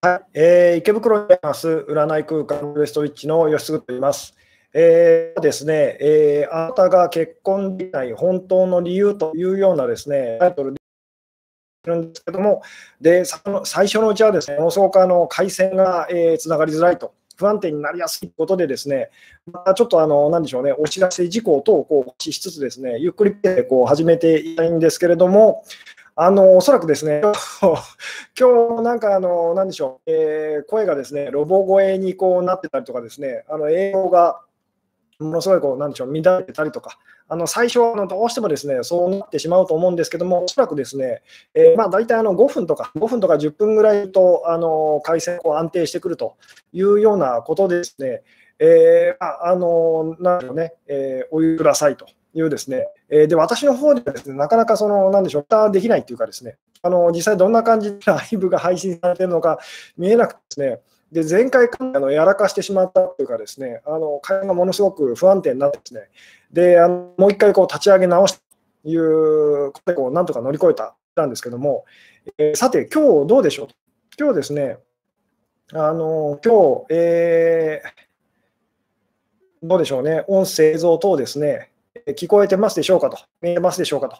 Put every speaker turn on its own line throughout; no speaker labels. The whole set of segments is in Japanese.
はい、えー、池袋にあります占い空間ウエストウィッチの吉嗣と言います。えー、ですね、えー、あなたが結婚できない本当の理由というようなですね、タイトルでるんですけども、で最初のうちはですね、ものすごくあの回線が、えー、つながりづらいと。不安定になりやすいことで、ですねまたちょっとあの、なんでしょうね、お知らせ事項等をこうしつつ、ですねゆっくりこう始めていたいんですけれども、あのおそらくですね、今日なんかあの、なんでしょう、えー、声がですね、ロボ声にこうなってたりとかですね、あの英語がものすごいこう、なんでしょう、乱れてたりとか、あの最初はどうしてもですね、そうなってしまうと思うんですけども、おそらくですね、えー、まあ大体あの5分とか、5分とか10分ぐらいとあの回線こう安定してくるというようなことですね、えー、あの、なんでしょうね、えー、お湯くださいと。いうですね、えー、で私の方ではですね、なかなかその、なんでしょう、できないっていうかですね、あの実際どんな感じでライブが配信されているのか見えなくてですね、で前回あのやらかしてしまったというかですね、あの会話がものすごく不安定になってですね、であのもう一回こう立ち上げ直すということでこうなんとか乗り越えたんですけども、えー、さて、今日どうでしょう？今日ですね、あの今日、えー、どうでしょうね、音声、映像等ですね、聞こえてますでしょうかと、見えますでしょうかと、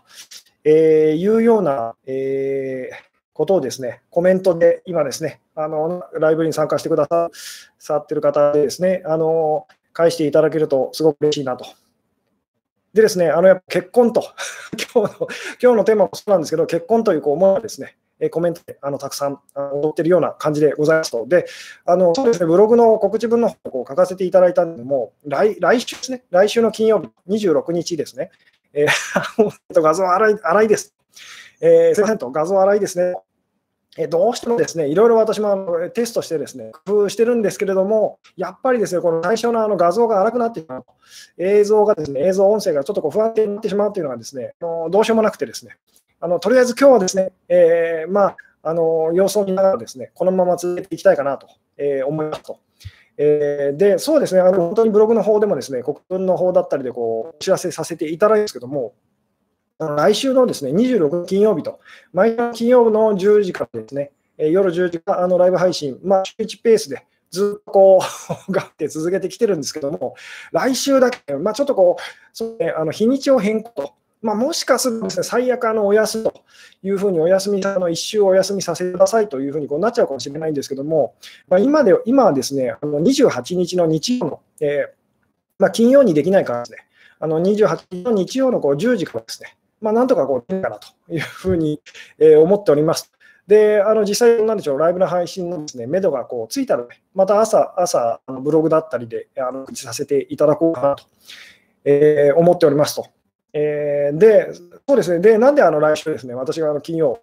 えー、いうような、えー、ことをですね、コメントで今ですね、あのライブに参加してくださっている方でですね、あの返していただけるとすごく嬉しいなと。でですね、あのやっぱ結婚と 今日の、今日のテーマもそうなんですけど、結婚というこう思いはですね、えコメントであのたくさん踊ってるような感じでございますと。で、あのそうですね、ブログの告知文の方を書かせていただいたんでも、来来週ですね、来週の金曜日、26日ですね、えー、画像荒い荒いです。えー、すみませんと、画像荒いですね。えどうしてもですね、いろいろ私もあのテストしてですね、工夫してるんですけれども、やっぱりですね、この最初のあの画像が荒くなってしまうと、映像がですね、映像、音声がちょっとこう不安定になってしまうというのがですね、どうしようもなくてですね、あのとりあえず今日はですね、えー、まあ、あの様子を見ながらですね、このまま続けていきたいかなと、えー、思いますと。えー、で、そうですね、あの本当にブログの方でもですね、国文の方だったりでこうお知らせさせていただいたんですけども、来週のですね26日金曜日と、毎週金曜日の10時からですね、夜10時からあのライブ配信、まあ、週1ペースでずっとこう、がって続けてきてるんですけども、来週だけ、まあ、ちょっとこう、そうね、あの日にちを変更と。まあ、もしかするとです、ね、最悪あのお休みというふうにお休みあの1週お休みさせてくださいというふうにこうなっちゃうかもしれないんですけども、まあ、今で今はですねあの28日の日曜の、えー、まあ、金曜にできないからですね、あの28日の日曜のこう10時からですね、まあ、なんとかこう、いいかなというふうに、え思っております。で、あの実際、なんでしょう、ライブの配信のですね、目処がこうついたら、ね、また朝、朝、ブログだったりで、あのさせていただこうかなと、えー、思っておりますと。えー、で、そうですね、で、なんであの来週ですね、私があの金曜、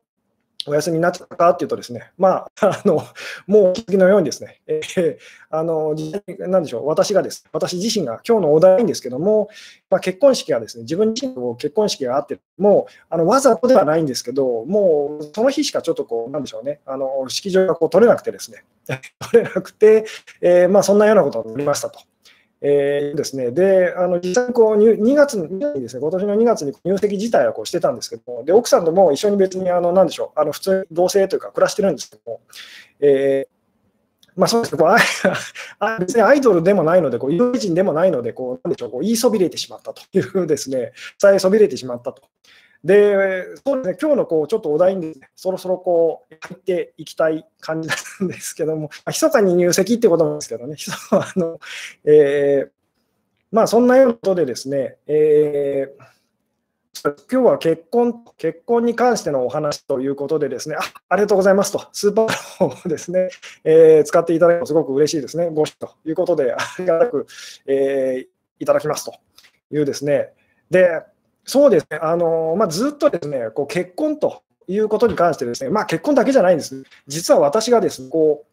お休みになっちゃったかっていうとですね、まあ、あのもうお気づきのようにですね、えー、あのなんでしょう、私がです、私自身が今日のお題んですけども、まあ、結婚式がですね、自分自身の結婚式があって、もうあのわざとではないんですけど、もうその日しかちょっとこう、なんでしょうね、あの式場がこう取れなくてですね、取れなくて、えー、まあ、そんなようなことになりましたと。えーですね、であの実際こう2月にですね、今年の2月に入籍自体はこうしてたんですけども、で奥さんとも一緒に別にあのなんでしょう、あの普通に同棲というか暮らしてるんですけども、えーまあそうですね、こう 別にアイドルでもないので、こう有名人でもないので、こうなんでしょうこう言いそびれてしまったというですね、伝えそびれてしまったと。で、そうですね、今日のこうちょっとお題に、ね、そろそろこう入っていきたい感じなんですけども、密かに入籍ってことなんですけどね、あのえー、まあそんなようなことでですね、えー今日は結婚、結婚に関してのお話ということでですね、あありがとうございますと、スーパーをですね、えー、使っていただくとすごく嬉しいですね、ご視ということで、ありがたく、えー、いただきますというですね。で、そうですね、あのまあ、ずっとですねこう結婚ということに関してですね、まあ、結婚だけじゃないんです、実は私がですね、こ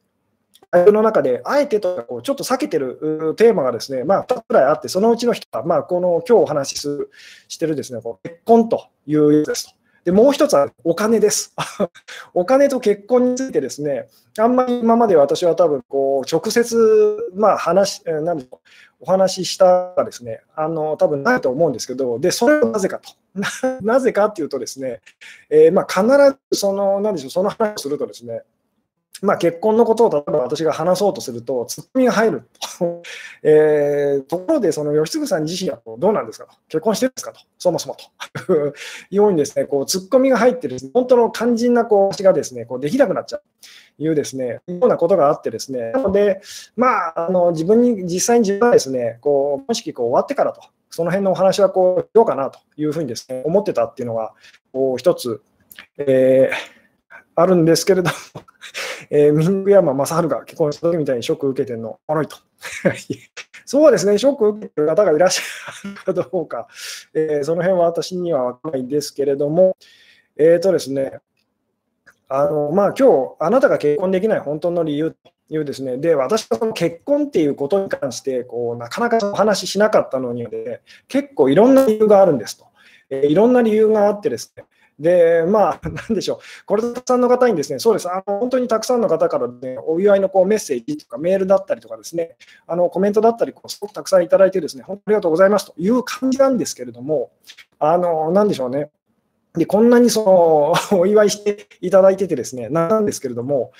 うの中で、あえてとかこうちょっと避けてるテーマがですね、まあ、2つくらいあって、そのうちの人は、まあ、この今日お話しするしてるですねこう結婚というやつですと。でもう一つはお金です。お金と結婚についてですね、あんまり今まで私は多分こう直接、まあ話、なんで、お話ししたらですね、あの多分ないと思うんですけど、でそれはなぜかと。なぜかっていうとですね、えー、まあ、必ずその、なんでしょう、その話をするとですね、まあ、結婚のことを例えば私が話そうとすると、ツッコミが入る。と、えー、ところで、その吉嗣さん自身はどうなんですかと、結婚してるんですかと、そもそもと。いうようにですね、こうツッコミが入ってる、本当の肝心なこう話がですね、こうできなくなっちゃう。というですね、ようなことがあってですね、なので、まあ、あの自分に、実際に自分はですね、こう、婚式こう終わってからと、その辺のお話はこう、どうかなというふうにですね、思ってたっていうのが、こう、一つ、えー、あるんですけれども。えー、ミン山正治が結婚した時みたいにショック受けてるの、おもろいと。そうですね、ショック受けてる方がいらっしゃるかどうか、えー、その辺は私には分からないんですけれども、えっ、ー、とですね、あのまあ今日あなたが結婚できない本当の理由というですね、で私は結婚っていうことに関してこうなかなかお話ししなかったのに、ね、結構いろんな理由があるんですと、えー、いろんな理由があってですね、で、まあ、なんでしょう、これたくさんの方にですね、そうです、あの本当にたくさんの方から、ね、お祝いのこうメッセージとかメールだったりとかですね、あのコメントだったりこう、すごくたくさんいただいてですね、本当にありがとうございますという感じなんですけれども、あの、なんでしょうね。でこんなにその お祝いしていただいててですね、なんですけれども、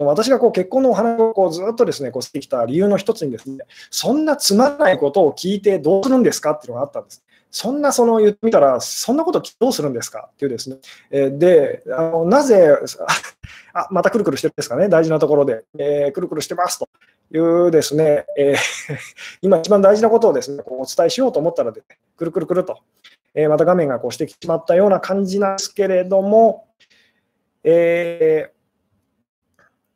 私がこう結婚のお話をこうずっとですね、こうしてきた理由の一つにですね、そんなつまらないことを聞いてどうするんですかっていうのがあったんです。そんなその言ってみたら、そんなことどうするんですかっていうですね。え、で、あのなぜ、あ、またくるくるしてるんですかね、大事なところで、えー、くるくるしてますというですね、えー、今一番大事なことをですね、こうお伝えしようと思ったらで、ね、くるくるくると、えまた画面がこうしてきてしまったような感じなんですけれども、え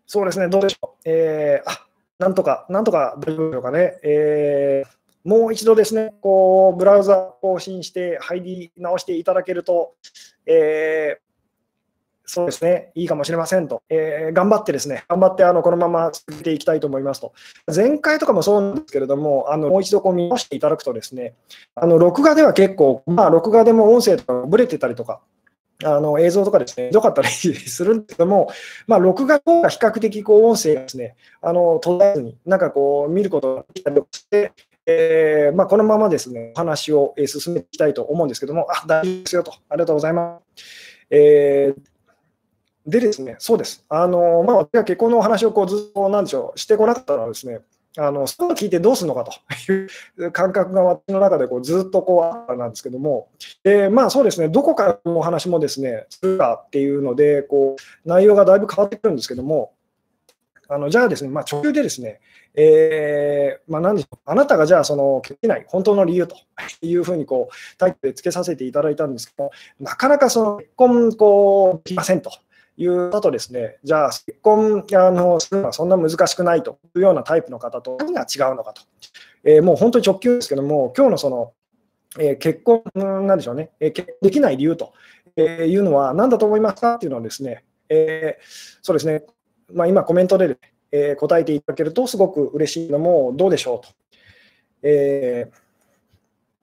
そうですね、どうでしょう。えあなんとか、なんとか大丈夫でしょうかね。えーもう一度ですね、こうブラウザ更新して入り直していただけると、えー、そうですね、いいかもしれませんと、えー、頑張ってですね、頑張ってあのこのまま続けていきたいと思いますと。前回とかもそうなんですけれども、あのもう一度こう見直していただくとですね、あの録画では結構、まあ、録画でも音声とかぶれてたりとか、あの映像とかですね、ひどかったりするんですけども、まあ、録画の方が比較的こう音声がですね、あの途絶えずに、なんかこう見ることができたりして、えーまあ、このままですね、お話を進めていきたいと思うんですけども、あ、大丈夫ですよと、ありがとうございます。えー、でですね、そうです。あの、まあ、私は結婚のお話をこうずっと、なんでしょう、してこなかったのはですね、あの、そう聞いてどうするのかという 感覚が私の中でこうずっとこうあったんですけども、えー、まあそうですね、どこからのお話もですね、するかっていうので、こう、内容がだいぶ変わってくるんですけども、あのじゃあですね、まあ、直球でですね、えー、まあ、何でしょう、あなたがじゃあ、その、できない、本当の理由というふうに、こう、タイプでつけさせていただいたんですけど、なかなかその結婚、こう、できませんというだとですね、じゃあ、結婚あのするのはそんな難しくないというようなタイプの方と何が違うのかと。えー、もう本当に直球ですけども、今日のその、えー、結婚、なんでしょうね、えー、できない理由というのは何だと思いますかっていうのはですね、えー、そうですね、まあ、今コメントで、えー、答えていただけるとすごく嬉しいのも、どうでしょうと。え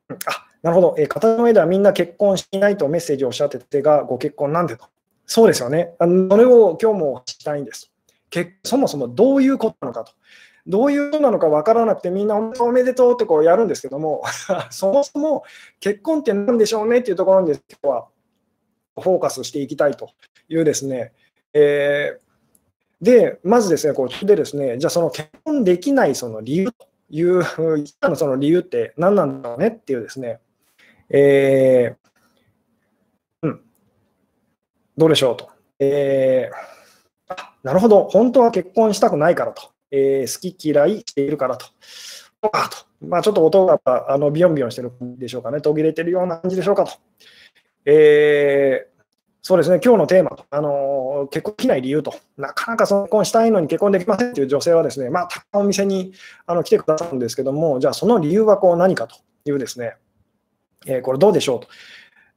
ー、あなるほど、えー、型の上ではみんな結婚しないとメッセージをおっしゃっててが、ご結婚なんでと。そうですよね。あのそれを今日もしたいんです。けそもそもどういうことなのかと。どういうことなのか分からなくて、みんなおめでとうってこうやるんですけども、そもそも結婚って何でしょうねっていうところに今日はフォーカスしていきたいというですね、えーで、まずですね、こうでですね、じゃあその結婚できないその理由という、今 のその理由って何なんだろうねっていうですね、えー、うん、どうでしょうと。えー、なるほど、本当は結婚したくないからと、えー、好き嫌いしているからと。あとまあ、ちょっと音があのビヨンビヨンしてるでしょうかね、途切れてるような感じでしょうかと。えそうですね、今日のテーマ、あの結婚できない理由と、なかなか結婚したいのに結婚できませんという女性はですね、まあ、たくさんお店にあの来てくださるんですけども、じゃあその理由はこう何かというですね、えー、これどうでしょうと。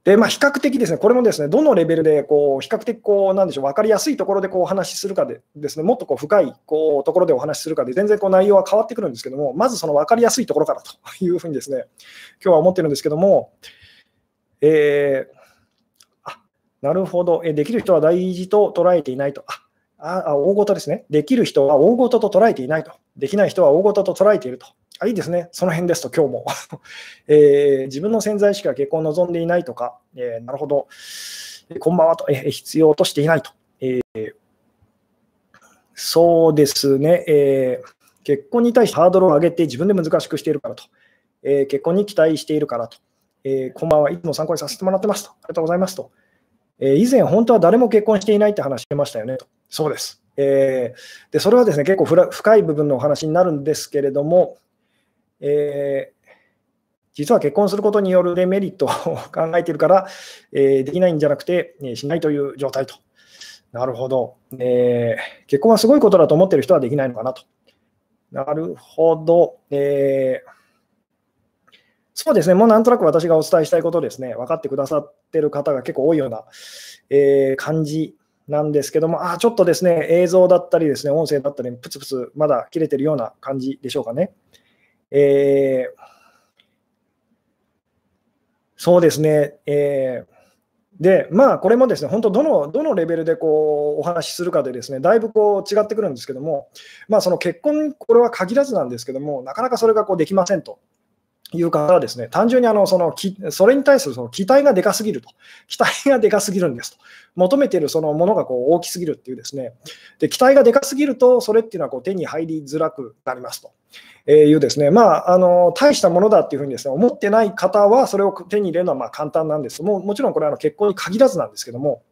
で、まあ、比較的ですね、これもですね、どのレベルでこう比較的こう、なんでしょう、分かりやすいところでこうお話しするかでですね、もっとこう深いこうところでお話しするかで、全然こう内容は変わってくるんですけども、まずその分かりやすいところからというふうにですね、今日は思ってるんですけども、えーなるほど。えできる人は大事と捉えていないと。ああ、大事ですね。できる人は大事と捉えていないと。できない人は大事と捉えていると。あいいですね。その辺ですと、今日も。えー、自分の潜在意識が結婚を望んでいないとか、えー、なるほど。こんばんはと、え、必要としていないと。え、そうですね、え、結婚に対してハードルを上げて自分で難しくしているからと、え、結婚に期待しているからと、え、こんばんはいつも参考にさせてもらってますと、ありがとうございますと、え以前、本当は誰も結婚していないって話してましたよねと、そうです。えでそれはですね結構深い部分のお話になるんですけれども、え実は結婚することによるデメリットを 考えているから、えできないんじゃなくて、えしないという状態と。なるほど、えー、結婚はすごいことだと思っている人はできないのかなと。なるほど、えー、そうですね、もうなんとなく私がお伝えしたいことですね、分かってくださってる方が結構多いような、えー、感じなんですけども、あちょっとですね、映像だったりですね、音声だったり、プツプツまだ切れてるような感じでしょうかね。えー、そうですね、えーで、まあ、これもですね、本当どの、どのレベルでこうお話しするかでですね、だいぶこう違ってくるんですけども、まあ、その結婚、これは限らずなんですけども、なかなかそれがこうできませんと。いう方はですね、単純にあのそのそれに対するその期待がでかすぎると、期待がでかすぎるんですと、求めているそのものがこう大きすぎるっていうですね、で期待がでかすぎると、それっていうのはこう手に入りづらくなりますと。えいうですね、まあ、あの大したものだっていうふうにです、ね、思ってない方は、それを手に入れるのはま簡単なんです。ももちろんこれはあの結婚に限らずなんですけども、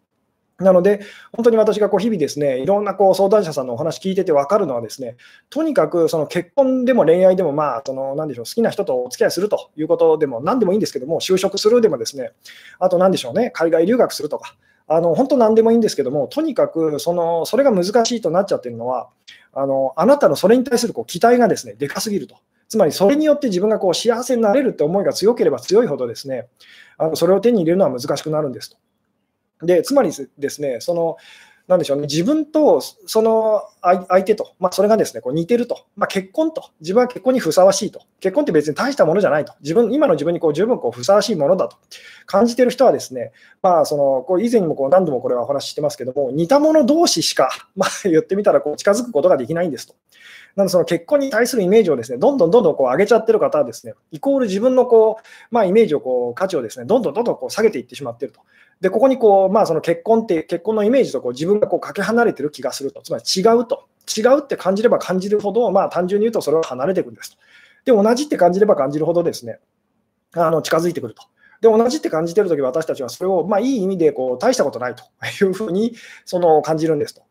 なので、本当に私がこう日々ですね、いろんなこう相談者さんのお話聞いてて分かるのはですね、とにかくその結婚でも恋愛でも、まあ、その、なんでしょう、好きな人とお付き合いするということでも、何でもいいんですけども、就職するでもですね、あと何でしょうね、海外留学するとか、あの本当何でもいいんですけども、とにかくそのそれが難しいとなっちゃってるのは、あのあなたのそれに対するこう期待がですねでかすぎると。つまりそれによって自分がこう幸せになれるって思いが強ければ強いほどですね、あのそれを手に入れるのは難しくなるんですと。でつまりですね、そのなでしょうね、自分とその相手と、まあ、それがですねこう似てると、まあ、結婚と、自分は結婚にふさわしいと、結婚って別に大したものじゃないと、自分今の自分にこう十分こうふさわしいものだと感じている人は、ですね、まあ、そのこう以前にもこう何度もこれはお話ししてますけども、似た者同士しか、まあ、言ってみたらこう近づくことができないんですと。なので、その結婚に対するイメージをですね、どんどんどんどんこう上げちゃってる方はですね、イコール自分のこう、まあ、イメージをこう、価値をですね、どんどんどんどんこう下げていってしまっていると。で、ここにこう、まあ、その結婚って、結婚のイメージとこう自分がこうかけ離れてる気がすると、つまり違うと、違うって感じれば感じるほど、まあ、単純に言うとそれは離れていくんですと。で、同じって感じれば感じるほどですね、あの近づいてくると。で、同じって感じてるとき、私たちはそれを、まあ、いい意味でこう大したことないというふうにその感じるんですと。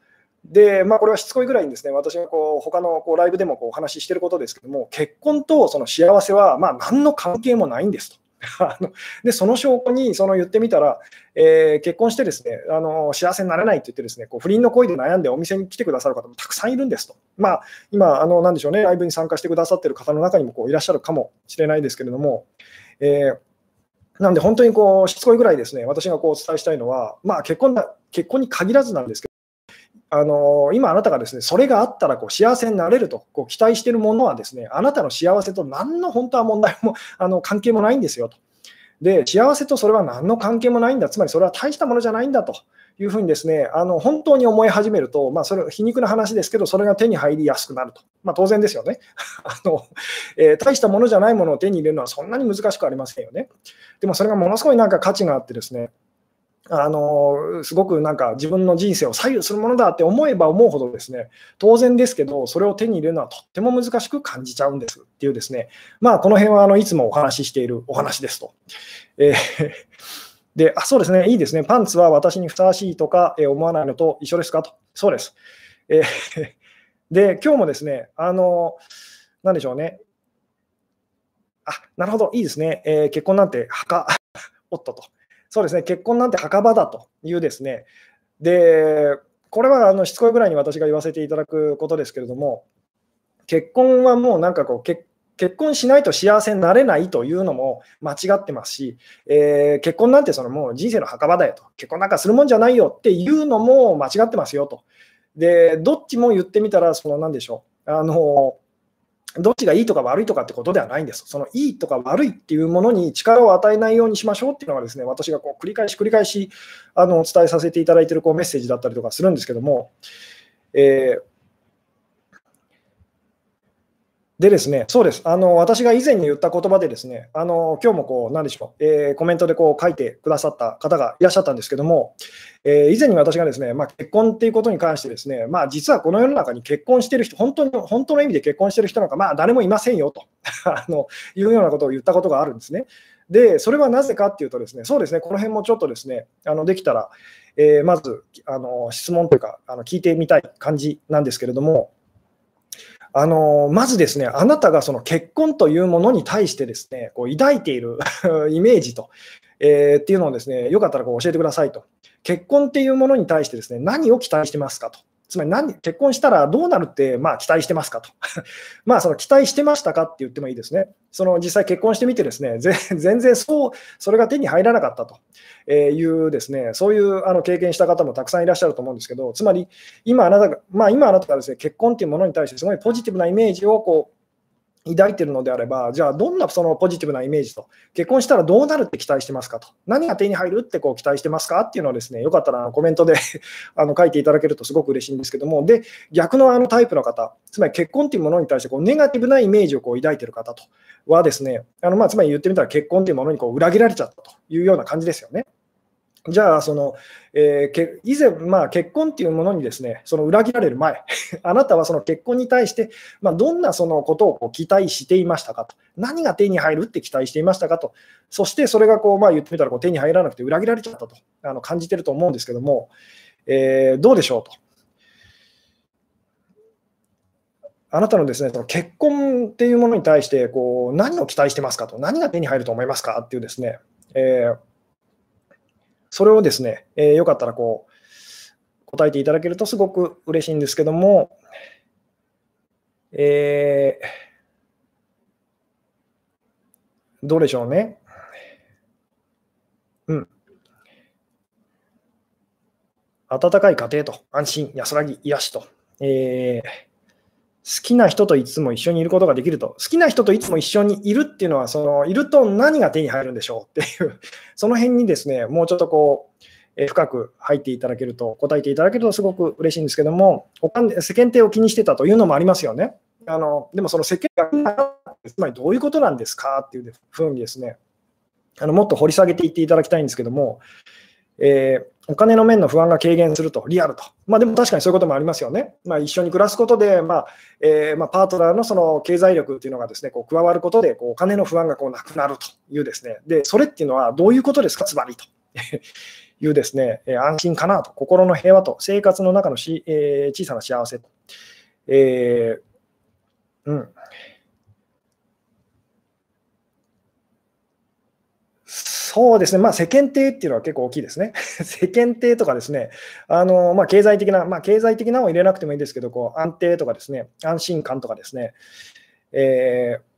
で、まあ、これはしつこいぐらいにですね、私がこう他のこうライブでもこうお話ししてることですけども、結婚とその幸せはまあ何の関係もないんですと。あのでその証拠にその言ってみたら、えー、結婚してですねあの幸せになれないって言ってですねこう不倫の恋で悩んでお店に来てくださる方もたくさんいるんですと、まあ、今あの、なんでしょうね、ライブに参加してくださってる方の中にもこういらっしゃるかもしれないですけれども、えー、なんで本当にこうしつこいぐらいですね私がこうお伝えしたいのは、まあ、結婚だ結婚に限らずなんですけど、あの今あなたがですねそれがあったらこう幸せになれるとこう期待しているものはですねあなたの幸せと何の本当は問題も あの関係もないんですよと。で幸せとそれは何の関係もないんだ、つまりそれは大したものじゃないんだというふうにですねあの本当に思い始めると、まあ、それ皮肉な話ですけど、それが手に入りやすくなると、まあ、当然ですよね あの、えー、大したものじゃないものを手に入れるのはそんなに難しくありませんよね。でもそれがものすごいなんか価値があってですねあのすごくなんか自分の人生を左右するものだって思えば思うほどですね当然ですけどそれを手に入れるのはとっても難しく感じちゃうんですっていうですねまあこの辺はあのいつもお話ししているお話ですと。えー で、あ、そうですね、いいですね。パンツは私にふさわしいとか、え思わないのと一緒ですかと。そうです。えー、で、今日もですね、あの、なんでしょうね。あ、なるほど、いいですね。えー、結婚なんて墓、おっとと。そうですね、結婚なんて墓場だというですね、で、これはあのしつこいぐらいに私が言わせていただくことですけれども、結婚はもうなんかこう、結婚しないと幸せになれないというのも間違ってますし、えー、結婚なんてそのもう人生の墓場だよと、結婚なんかするもんじゃないよっていうのも間違ってますよと。で、どっちも言ってみたら、その何でしょう、あのどっちがいいとか悪いとかってことではないんです。そのいいとか悪いっていうものに力を与えないようにしましょうっていうのがですね、私がこう繰り返し繰り返しあのお伝えさせていただいているこうメッセージだったりとかするんですけども、えー、でですね、そうです。あの、私が以前に言った言葉でですね、あの、今日もこう、なんでしょう、えー、コメントでこう書いてくださった方がいらっしゃったんですけども、えー、以前に私がですね、まあ、結婚っていうことに関してですね、まあ、実はこの世の中に結婚してる人、本当に、本当の意味で結婚してる人なんか、まあ、誰もいませんよと あの、いうようなことを言ったことがあるんですね。で、それはなぜかっていうとですね、そうですね、この辺もちょっとですね、あのできたら、えー、まずあの質問というか、あの聞いてみたい感じなんですけれども、あのまずですね、あなたがその結婚というものに対してですね、こう抱いている イメージと、えー、っていうのをですね、よかったらこう教えてくださいと。結婚っていうものに対してですね、何を期待してますかと。つまり何結婚したらどうなるって、まあ、期待してますかと。まあその期待してましたかって言ってもいいですね。その実際結婚してみてですね、全然そう、それが手に入らなかったというですね、そういうあの経験した方もたくさんいらっしゃると思うんですけど、つまり今あなたが、まあ今あなたがですね、結婚っていうものに対してすごいポジティブなイメージをこう抱いてるのであれば、じゃあどんなそのポジティブなイメージと、結婚したらどうなるって期待してますかと、何が手に入るってこう期待してますか？っていうのをですね、よかったらコメントで あの書いていただけるとすごく嬉しいんですけども、で、逆のあのタイプの方、つまり結婚っていうものに対してこうネガティブなイメージをこう抱いてる方とはですね、あのまあつまり言ってみたら結婚っていうものにこう裏切られちゃったというような感じですよね。じゃあ、その、えー、以前、まあ、結婚っていうものにですね、その裏切られる前、あなたはその結婚に対して、まあ、どんなそのことをこう期待していましたかと、何が手に入るって期待していましたかと、そしてそれがこう、まあ、言ってみたらこう手に入らなくて裏切られちゃったとあの感じてると思うんですけども、えー、どうでしょうと。あなたのですね、その結婚っていうものに対してこう何を期待してますかと、何が手に入ると思いますかっていうですね、えーそれをですね、えー、よかったらこう答えていただけるとすごく嬉しいんですけども、えー、どうでしょうね。うん。温かい家庭と安心、安らぎ、癒しと。えー好きな人といつも一緒にいることができると、好きな人といつも一緒にいるっていうのは、そのいると何が手に入るんでしょうっていう、その辺にですね、もうちょっとこう、え深く入っていただけると、答えていただけるとすごく嬉しいんですけども、世間体を気にしてたというのもありますよね。あのでもその世間が、つまりどういうことなんですかっていうふうにですね、あのもっと掘り下げていっていただきたいんですけども、えー、お金の面の不安が軽減すると、リアルと。まあ、でも確かにそういうこともありますよね。まあ、一緒に暮らすことで、まあえー、ま、パートナーのその経済力っていうのがですね、こう加わることでこうお金の不安がこうなくなるというですね、で、それっていうのはどういうことですか、つまりと。いうですね、え安心かなと、心の平和と、生活の中のし、えー、小さな幸せと。えー、うん。そうですね、まあ、世間体っていうのは結構大きいですね。世間体とかですね、あのまあ、経済的な、まあ、経済的なを入れなくてもいいですけど、こう安定とかですね、安心感とかですね、えー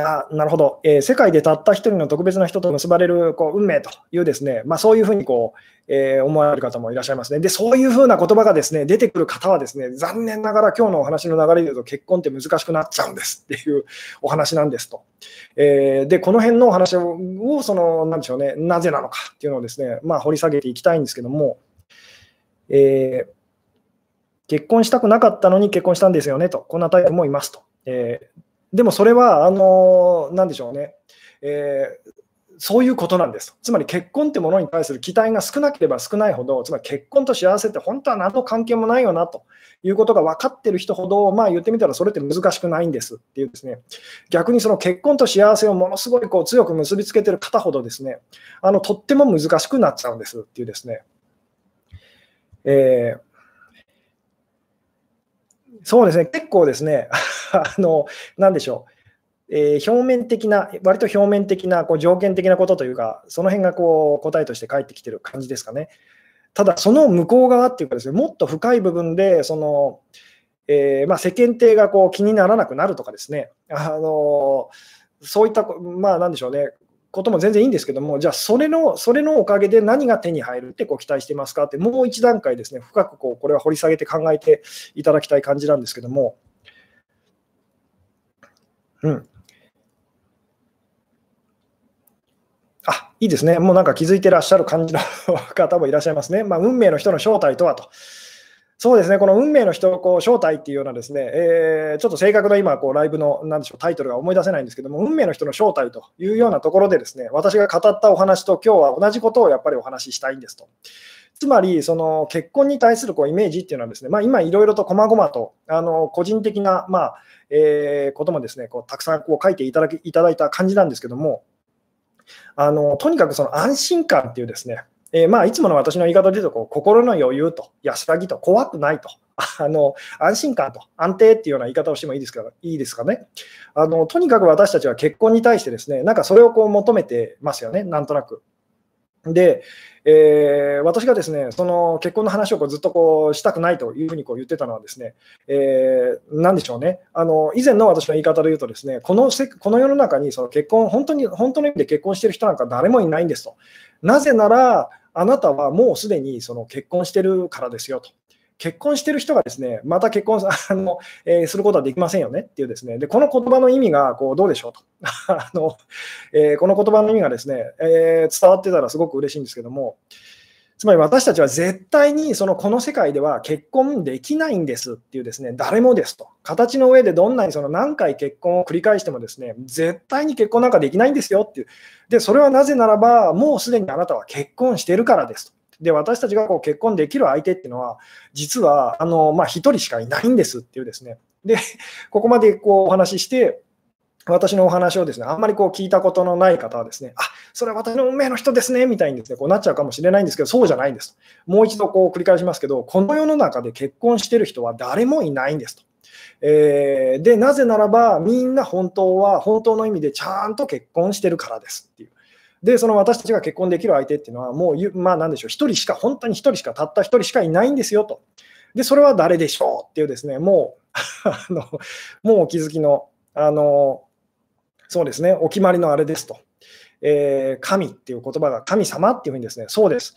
あなるほど、えー、世界でたった一人の特別な人と結ばれるこう運命というですね、まあ、そういうふうにこう、えー、思われる方もいらっしゃいますね。で、そういうふうな言葉がですね出てくる方はですね、残念ながら今日のお話の流れで言うと結婚って難しくなっちゃうんですっていう お話なんですと。えー、で、この辺のお話を、その、なんでしょうね、なぜなのかっていうのをですね、まあ、掘り下げていきたいんですけども、え結婚したくなかったのに結婚したんですよねと、こんなタイプもいますと。えー、でもそれは、あのなんでしょうね、えー、そういうことなんです。つまり結婚ってものに対する期待が少なければ少ないほど、つまり結婚と幸せって本当は何の関係もないよなということが分かってる人ほど、まあ言ってみたらそれって難しくないんです。っていうですね、逆にその結婚と幸せをものすごいこう強く結びつけてる方ほどですね、あのとっても難しくなっちゃうんです。っていうですね、えー、そうですね、結構ですね、あの、なんでしょう、えー、表面的な、割と表面的なこう条件的なことというか、その辺がこう答えとして返ってきてる感じですかね。ただ、その向こう側っていうかですね、もっと深い部分で、その、えー、まあ、世間体がこう気にならなくなるとかですね、あのそういった、まあ、なんでしょうね、ことも全然いいんですけども、じゃあそれの、それのおかげで何が手に入るってこう期待してますかって、もう一段階ですね、深くこうこれは掘り下げて考えていただきたい感じなんですけども、うん。あ、いいですね。もうなんか気づいてらっしゃる感じの方もいらっしゃいますね。まあ、運命の人の正体とはと。そうですね、この運命の人こう正体っていうようなですね、えー、ちょっと正確な今、こうライブのなんでしょうタイトルが思い出せないんですけども、運命の人の正体というようなところでですね、私が語ったお話と今日は同じことをやっぱりお話ししたいんですと。つまり、その結婚に対するこうイメージっていうのはですね、まあ、今いろいろと細々とあの個人的な、まあえー、こともですね、こうたくさんこう書いていただきいただいた感じなんですけども、あのとにかくその安心感っていうですね、えー、まあいつもの私の言い方で言うとこう、心の余裕と安らぎと怖くないと、あの安心感と安定っていうような言い方をしてもいいですかいいですかねあの。とにかく私たちは結婚に対してですね、なんかそれをこう求めてますよね、なんとなく。で、えー、私がですねその結婚の話をこうずっとこうしたくないというふうにこう言ってたのは、ですね、えー、なんでしょうねあの、以前の私の言い方で言うと、ですねこのせこの世の中にその結婚、本当に本当の意味で結婚してる人なんか誰もいないんですと。なぜなら、あなたはもうすでにその結婚してるからですよと。結婚してる人がですね、また結婚 あの、えー、することはできませんよね。っていうですね、でこの言葉の意味がこうどうでしょうと。あの、えー、この言葉の意味がですね、えー、伝わってたらすごく嬉しいんですけども、つまり私たちは絶対にそのこの世界では結婚できないんですっていうですね、誰もですと。形の上でどんなにその何回結婚を繰り返してもですね、絶対に結婚なんかできないんですよっていう。で、それはなぜならば、もうすでにあなたは結婚してるからですと。で、私たちがこう結婚できる相手っていうのは、実はあの、まあ、1人しかいないんですっていうですね。で、ここまでこうお話しして、私のお話をですね、あんまりこう聞いたことのない方はですね、あそれは私の運命の人ですね、みたいにですね、こうなっちゃうかもしれないんですけど、そうじゃないんです。もう一度こう繰り返しますけど、この世の中で結婚してる人は誰もいないんですと。えー、で、なぜならば、みんな本当は、本当の意味でちゃんと結婚してるからですっていう。で、その私たちが結婚できる相手っていうのは、もう、まあなんでしょう、1人しか、本当に1人しか、たった1人しかいないんですよと。で、それは誰でしょうっていうですね、もう あの、もうお気づきの、あの、そうですね、お決まりのあれですと。えー、神っていう言葉が神様っていうふうにですね、そうです。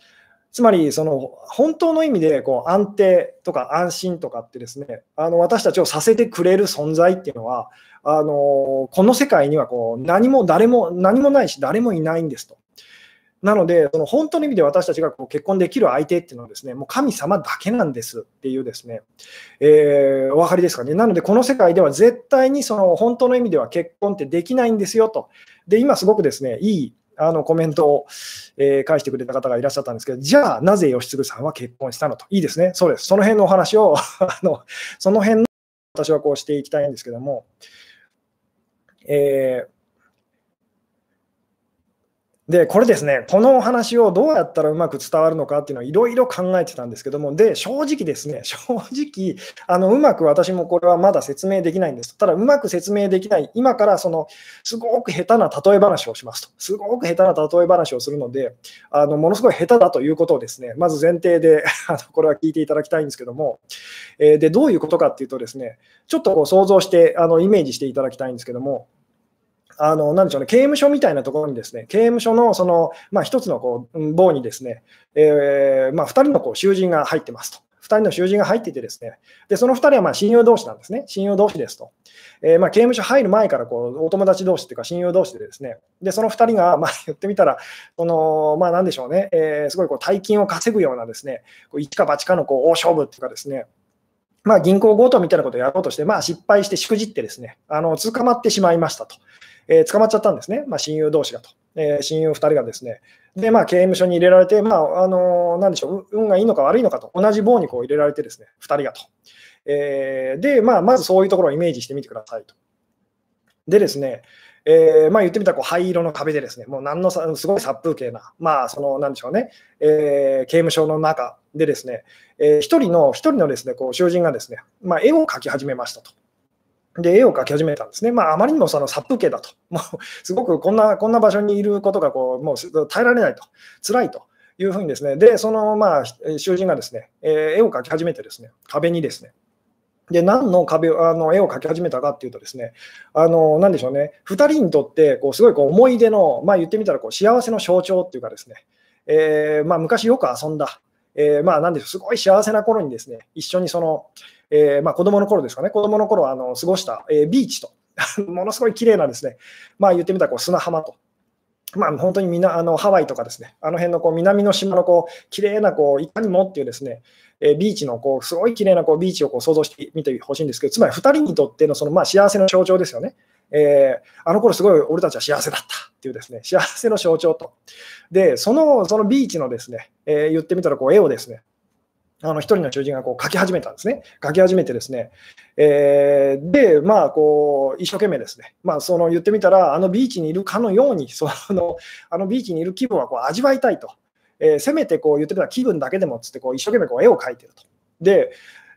つまり、その本当の意味でこう安定とか安心とかってですね、あの私たちをさせてくれる存在っていうのは、あのこの世界にはこう何も誰も何もないし、誰もいないんですと。なので、その本当の意味で私たちがこう結婚できる相手っていうのはですね、もう神様だけなんですっていうですね、えー、お分かりですかね。なので、この世界では絶対にその本当の意味では結婚ってできないんですよと。で、今すごくですね、いいあのコメントを、えー、返してくれた方がいらっしゃったんですけど、じゃあなぜ吉嗣さんは結婚したのと。いいですね。そうです。その辺のお話を あの、その辺の私はこうしていきたいんですけども、えーで、これですね、このお話をどうやったらうまく伝わるのかっていうのをいろいろ考えてたんですけども、で、正直ですね、正直、あのうまく私もこれはまだ説明できないんです。ただ、うまく説明できない、今からそのすごく下手な例え話をしますと。すごく下手な例え話をするので、あのものすごい下手だということをですね、まず前提で これは聞いていただきたいんですけども、えー、で、どういうことかっていうとですね、ちょっとこう想像してあのイメージしていただきたいんですけども、あの、なんでしょうね、刑務所みたいなところにですね、刑務所のその、まあ、一つのこう棒にですね、えー、まあ、2人のこう囚人が入ってますと。2人の囚人が入っていてですね、でその2人はま親友同士なんですね、親友同士ですと。えー、まあ、刑務所入る前からこうお友達同士というか親友同士でですね、でその2人が、まあ、言ってみたら、そのまあ、なんでしょうね、えー、すごいこう大金を稼ぐようなですね、こう一か八かのこう大勝負っていうかですね、まあ、銀行強盗みたいなことをやろうとして、まあ、失敗してしくじってですね、あの捕まってしまいましたと。えー、捕まっちゃったんですね、まあ、親友同士がと。えー、親友2人がですね、で、まあ、刑務所に入れられて、まあ、あのー、なんでしょう、運がいいのか悪いのかと、同じ棒にこう入れられてですね、2人がと。えー、で、まあ、まずそういうところをイメージしてみてくださいと。でですね、えー、まあ、言ってみたらこう灰色の壁でですね、もう何のすごい殺風景な、まあ、その、なんでしょうね、えー、刑務所の中でですね、えー、一人の、一人のですね、こう囚人がですね、まあ、絵を描き始めましたと。で、絵を描き始めたんですね。まあ、あまりにもその殺風景だと。もう、すごくこんな、こんな場所にいることが、こう、もう耐えられないと。辛いというふうにですね。で、その、まあ、囚人がですね、え絵を描き始めてですね、壁にですね。で、何の壁あの絵を描き始めたかっていうとですね、あの、なんでしょうね、2人にとって、こう、すごいこう思い出の、まあ言ってみたら、こう、幸せの象徴っていうかですね、えー、まあ昔よく遊んだ、えー、まあなんでしょう、すごい幸せな頃にですね、一緒にその、えー、まあ、子供の頃ですかね、子供の頃あの過ごした、えー、ビーチと、ものすごい綺麗なですね、まあ、言ってみたらこう砂浜と。まあ、本当にみなあのハワイとかですね、あの辺のこう南の島のこう綺麗なこういかにもっていうですね、えビーチのこうすごい綺麗なこうビーチをこう想像してみてほしいんですけど、つまり2人にとってのそのまあ幸せの象徴ですよね。えー、あの頃すごい俺たちは幸せだったっていうですね、幸せの象徴と。で、そのそのビーチのですね、えー、言ってみたらこう絵をですね、あの一人の囚人がこう書き始めたんですね。書き始めてですね。えー、で、まあ、こう、一生懸命ですね。まあ、その言ってみたら、あのビーチにいるかのように、その、あのビーチにいる気分はこう味わいたいと。えー、せめてこう言ってみたら気分だけでもつってこう一生懸命こう絵を描いてると。で、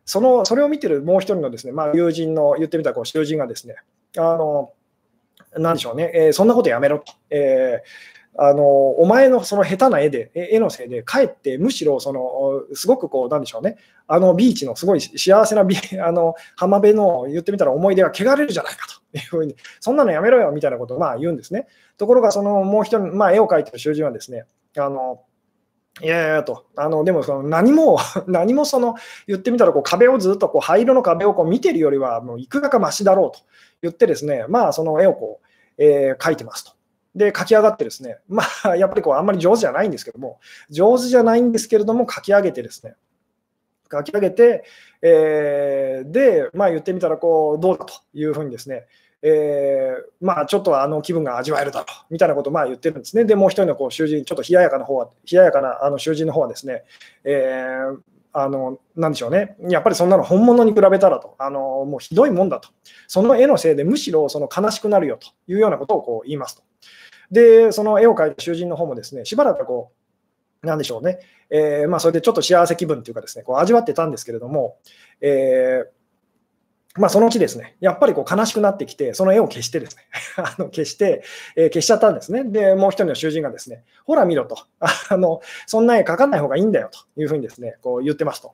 そのそれを見てるもう一人のですね、まあ、友人の言ってみたらこう囚人がですね、あの、なんでしょうね、えー、そんなことやめろと。えーあのお前のその下手な絵で、絵のせいで、かえってむしろそのすごくこう、なんでしょうね、あのビーチのすごい幸せなビ あの浜辺の言ってみたら思い出が汚れるじゃないかと いうふうに、そんなのやめろよみたいなことをまあ言うんですね。ところが、そのもう一人、まあ、絵を描いてる囚人はですね、あのいやいやと、あのでもその何も、何もその言ってみたらこう壁をずっとこう灰色の壁をこう見てるよりは、もういくらかましだろうと言ってですね、まあその絵をこう、えー、描いてますと。で、書き上がってですね、まあ、やっぱりこう、あんまり上手じゃないんですけども、上手じゃないんですけれども、書き上げてですね、書き上げて、えー、で、まあ言ってみたら、こう、どうだというふうにですね、えー、まあちょっとあの気分が味わえるだろうみたいなことをまあ言ってるんですね。で、もう一人のこう囚人、ちょっと冷ややかな方は、冷ややかなあの囚人の方はですね、えー、あの、なでしょうね。やっぱりそんなの本物に比べたらと、あの、もうひどいもんだと。その絵のせいでむしろその悲しくなるよというようなことをこう言いますと。で、その絵を描いた囚人の方もですね、しばらくこう、なんでしょうね、えー、まあ、それでちょっと幸せ気分というかですね、こう味わってたんですけれども、えー、まあ、そのうちですね、やっぱりこう悲しくなってきて、その絵を消してですね、あの消して、えー、消しちゃったんですね。で、もう一人の囚人がですね、ほら見ろと、あのそんな絵描かない方がいいんだよというふうにですね、こう言ってますと。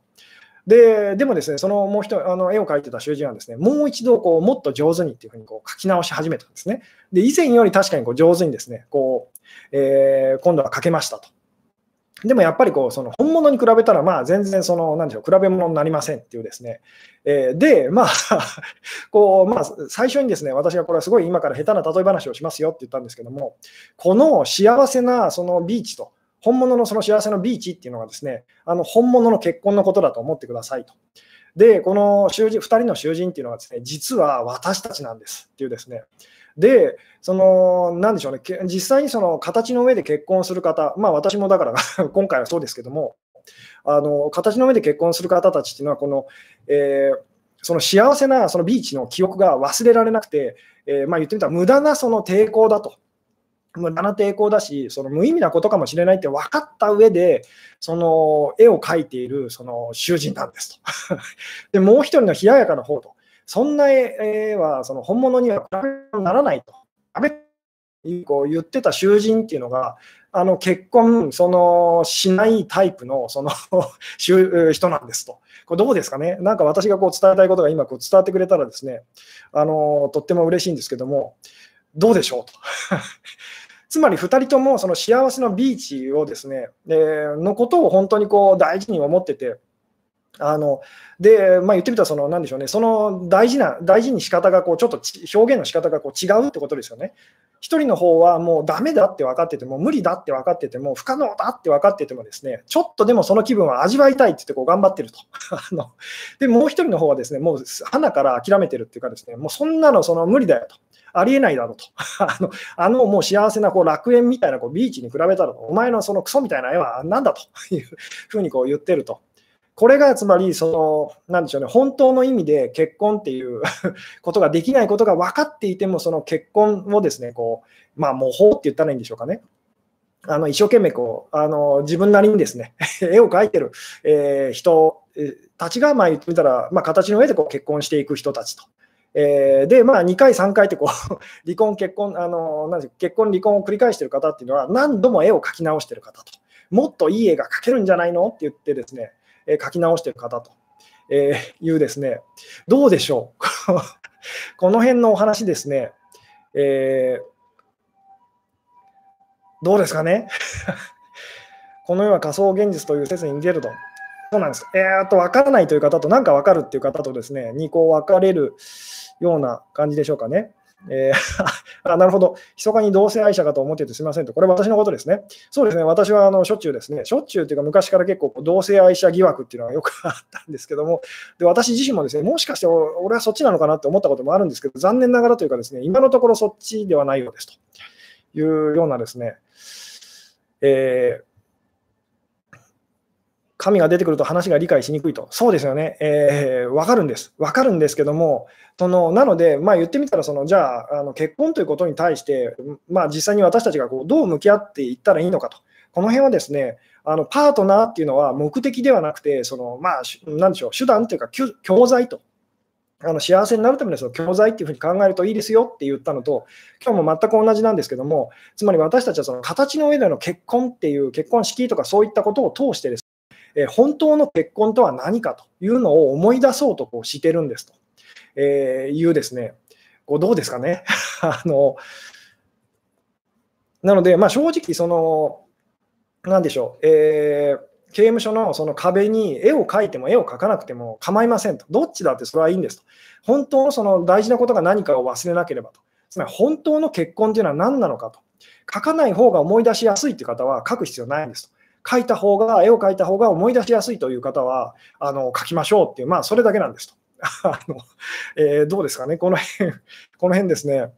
ででもですね、そのもう一あの絵を描いてた囚人はですね、もう一度こうもっと上手にっていうふうにこう描き直し始めたんですね。で、以前より確かにこう上手にですね、こう、えー、今度は描けましたと。でもやっぱりこうその本物に比べたら、まあ全然その、なんでしょう、比べ物になりませんっていうですね。えー、で、まあ こう、まあ最初にですね、私がこれはすごい今から下手な例え話をしますよって言ったんですけども、この幸せなそのビーチと、本物のその幸せのビーチっていうのがですね、あの本物の結婚のことだと思ってくださいと。で、この囚人2人の囚人っていうのはですね、実は私たちなんですっていうですね。で、その、なんでしょうね、実際にその形の上で結婚する方、まあ私もだから 今回はそうですけども、あの形の上で結婚する方たちっていうのは、この、えー、その幸せなそのビーチの記憶が忘れられなくて、えー、まあ言ってみたら無駄なその抵抗だと無駄な抵抗だし、その無意味なことかもしれないって分かった上で、その絵を描いているその囚人なんですと。で、もう一人の冷ややかな方と、そんな絵はその本物には比べならないと。こう言ってた囚人っていうのが、あの結婚そのしないタイプのその 人なんですと。これどうですかね？なんか私がこう伝えたいことが今こう伝わってくれたらですね、あのとっても嬉しいんですけども、どうでしょうと。つまり2人ともその幸せのビーチをですね、えー、のことを本当にこう大事に思ってて、あので、まあ、言ってみたらその、なんでしょうね、その大事な、大事に仕方がこうちょっと表現の仕方がこう違うってことですよね。一人の方はもうダメだって分かってても、無理だって分かってても、不可能だって分かっててもですね、ちょっとでもその気分は味わいたいって言ってこう頑張ってると。あので、もう一人の方はですね、もう花から諦めてるっていうかですね、もうそんなのその無理だよと。ありえないだろうと。あのあのもう幸せなこう楽園みたいなこうビーチに比べたら、お前のそのクソみたいな絵は何だというふうにこう言ってると。これがつまり、その、なんでしょうね、本当の意味で結婚っていう ことができないことが分かっていても、その結婚をですね、こう、まあ、模倣って言ったらいいんでしょうかね。あの一生懸命こうあの自分なりにですね 絵を描いてる、えー、人たちが、まあ、言ってみたら、まあ、形の上でこう結婚していく人たちとえー、で、まあ、2回、3回ってこう 離婚、結婚、あのなん結婚、離婚を繰り返している方っていうのは、何度も絵を描き直している方と、もっといい絵が描けるんじゃないのって言ってですね、えー、描き直している方と、えー、いうですね、どうでしょう？この辺のお話ですね、えー、どうですかね？この世は仮想現実という説に似てると。そうなんです。えー、っと、分からないという方と、なんか分かるっていう方とですね、にこう分かれるような感じでしょうかね。えー あなるほど、密かに同性愛者かと思っててすみませんと、これ私のことですね。そうですね、私はあのしょっちゅうですね、しょっちゅうというか昔から結構同性愛者疑惑っていうのはよくあったんですけども、で私自身もですね、もしかして俺はそっちなのかなって思ったこともあるんですけど、残念ながらというかですね、今のところそっちではないようですと。いうようなですね、えー神が出てくると話が理解しにくいと。そうですよね。えー、わかるんです。わかるんですけども、そのなので、まあ、言ってみたらその、じゃああの、結婚ということに対して、まあ、実際に私たちがこうどう向き合っていったらいいのかと。この辺はですね、あのパートナーっていうのは目的ではなくて、そのまあ、なんでしょう、手段というか、教材と。あの幸せになるためのその教材っていうふうに考えるといいですよって言ったのと、今日も全く同じなんですけども、つまり私たちはその形の上での結婚っていう結婚式とかそういったことを通してです、え本当の結婚とは何かというのを思い出そうとこうしてるんですと、えいうですね、こうどうですかね？あのなので、まあ、正直、その、なんでしょう、えー、刑務所のその壁に絵を描いても絵を描かなくても構いませんと。どっちだってそれはいいんですと。本当のその大事なことが何かを忘れなければと。つまり本当の結婚というのは何なのかと。書かない方が思い出しやすいという方は書く必要ないんですと。書いた方が、絵を描いた方が思い出しやすいという方は、あの書きましょうっていう、まあ、それだけなんですと。あのえー、どうですかね、この辺、この辺ですね、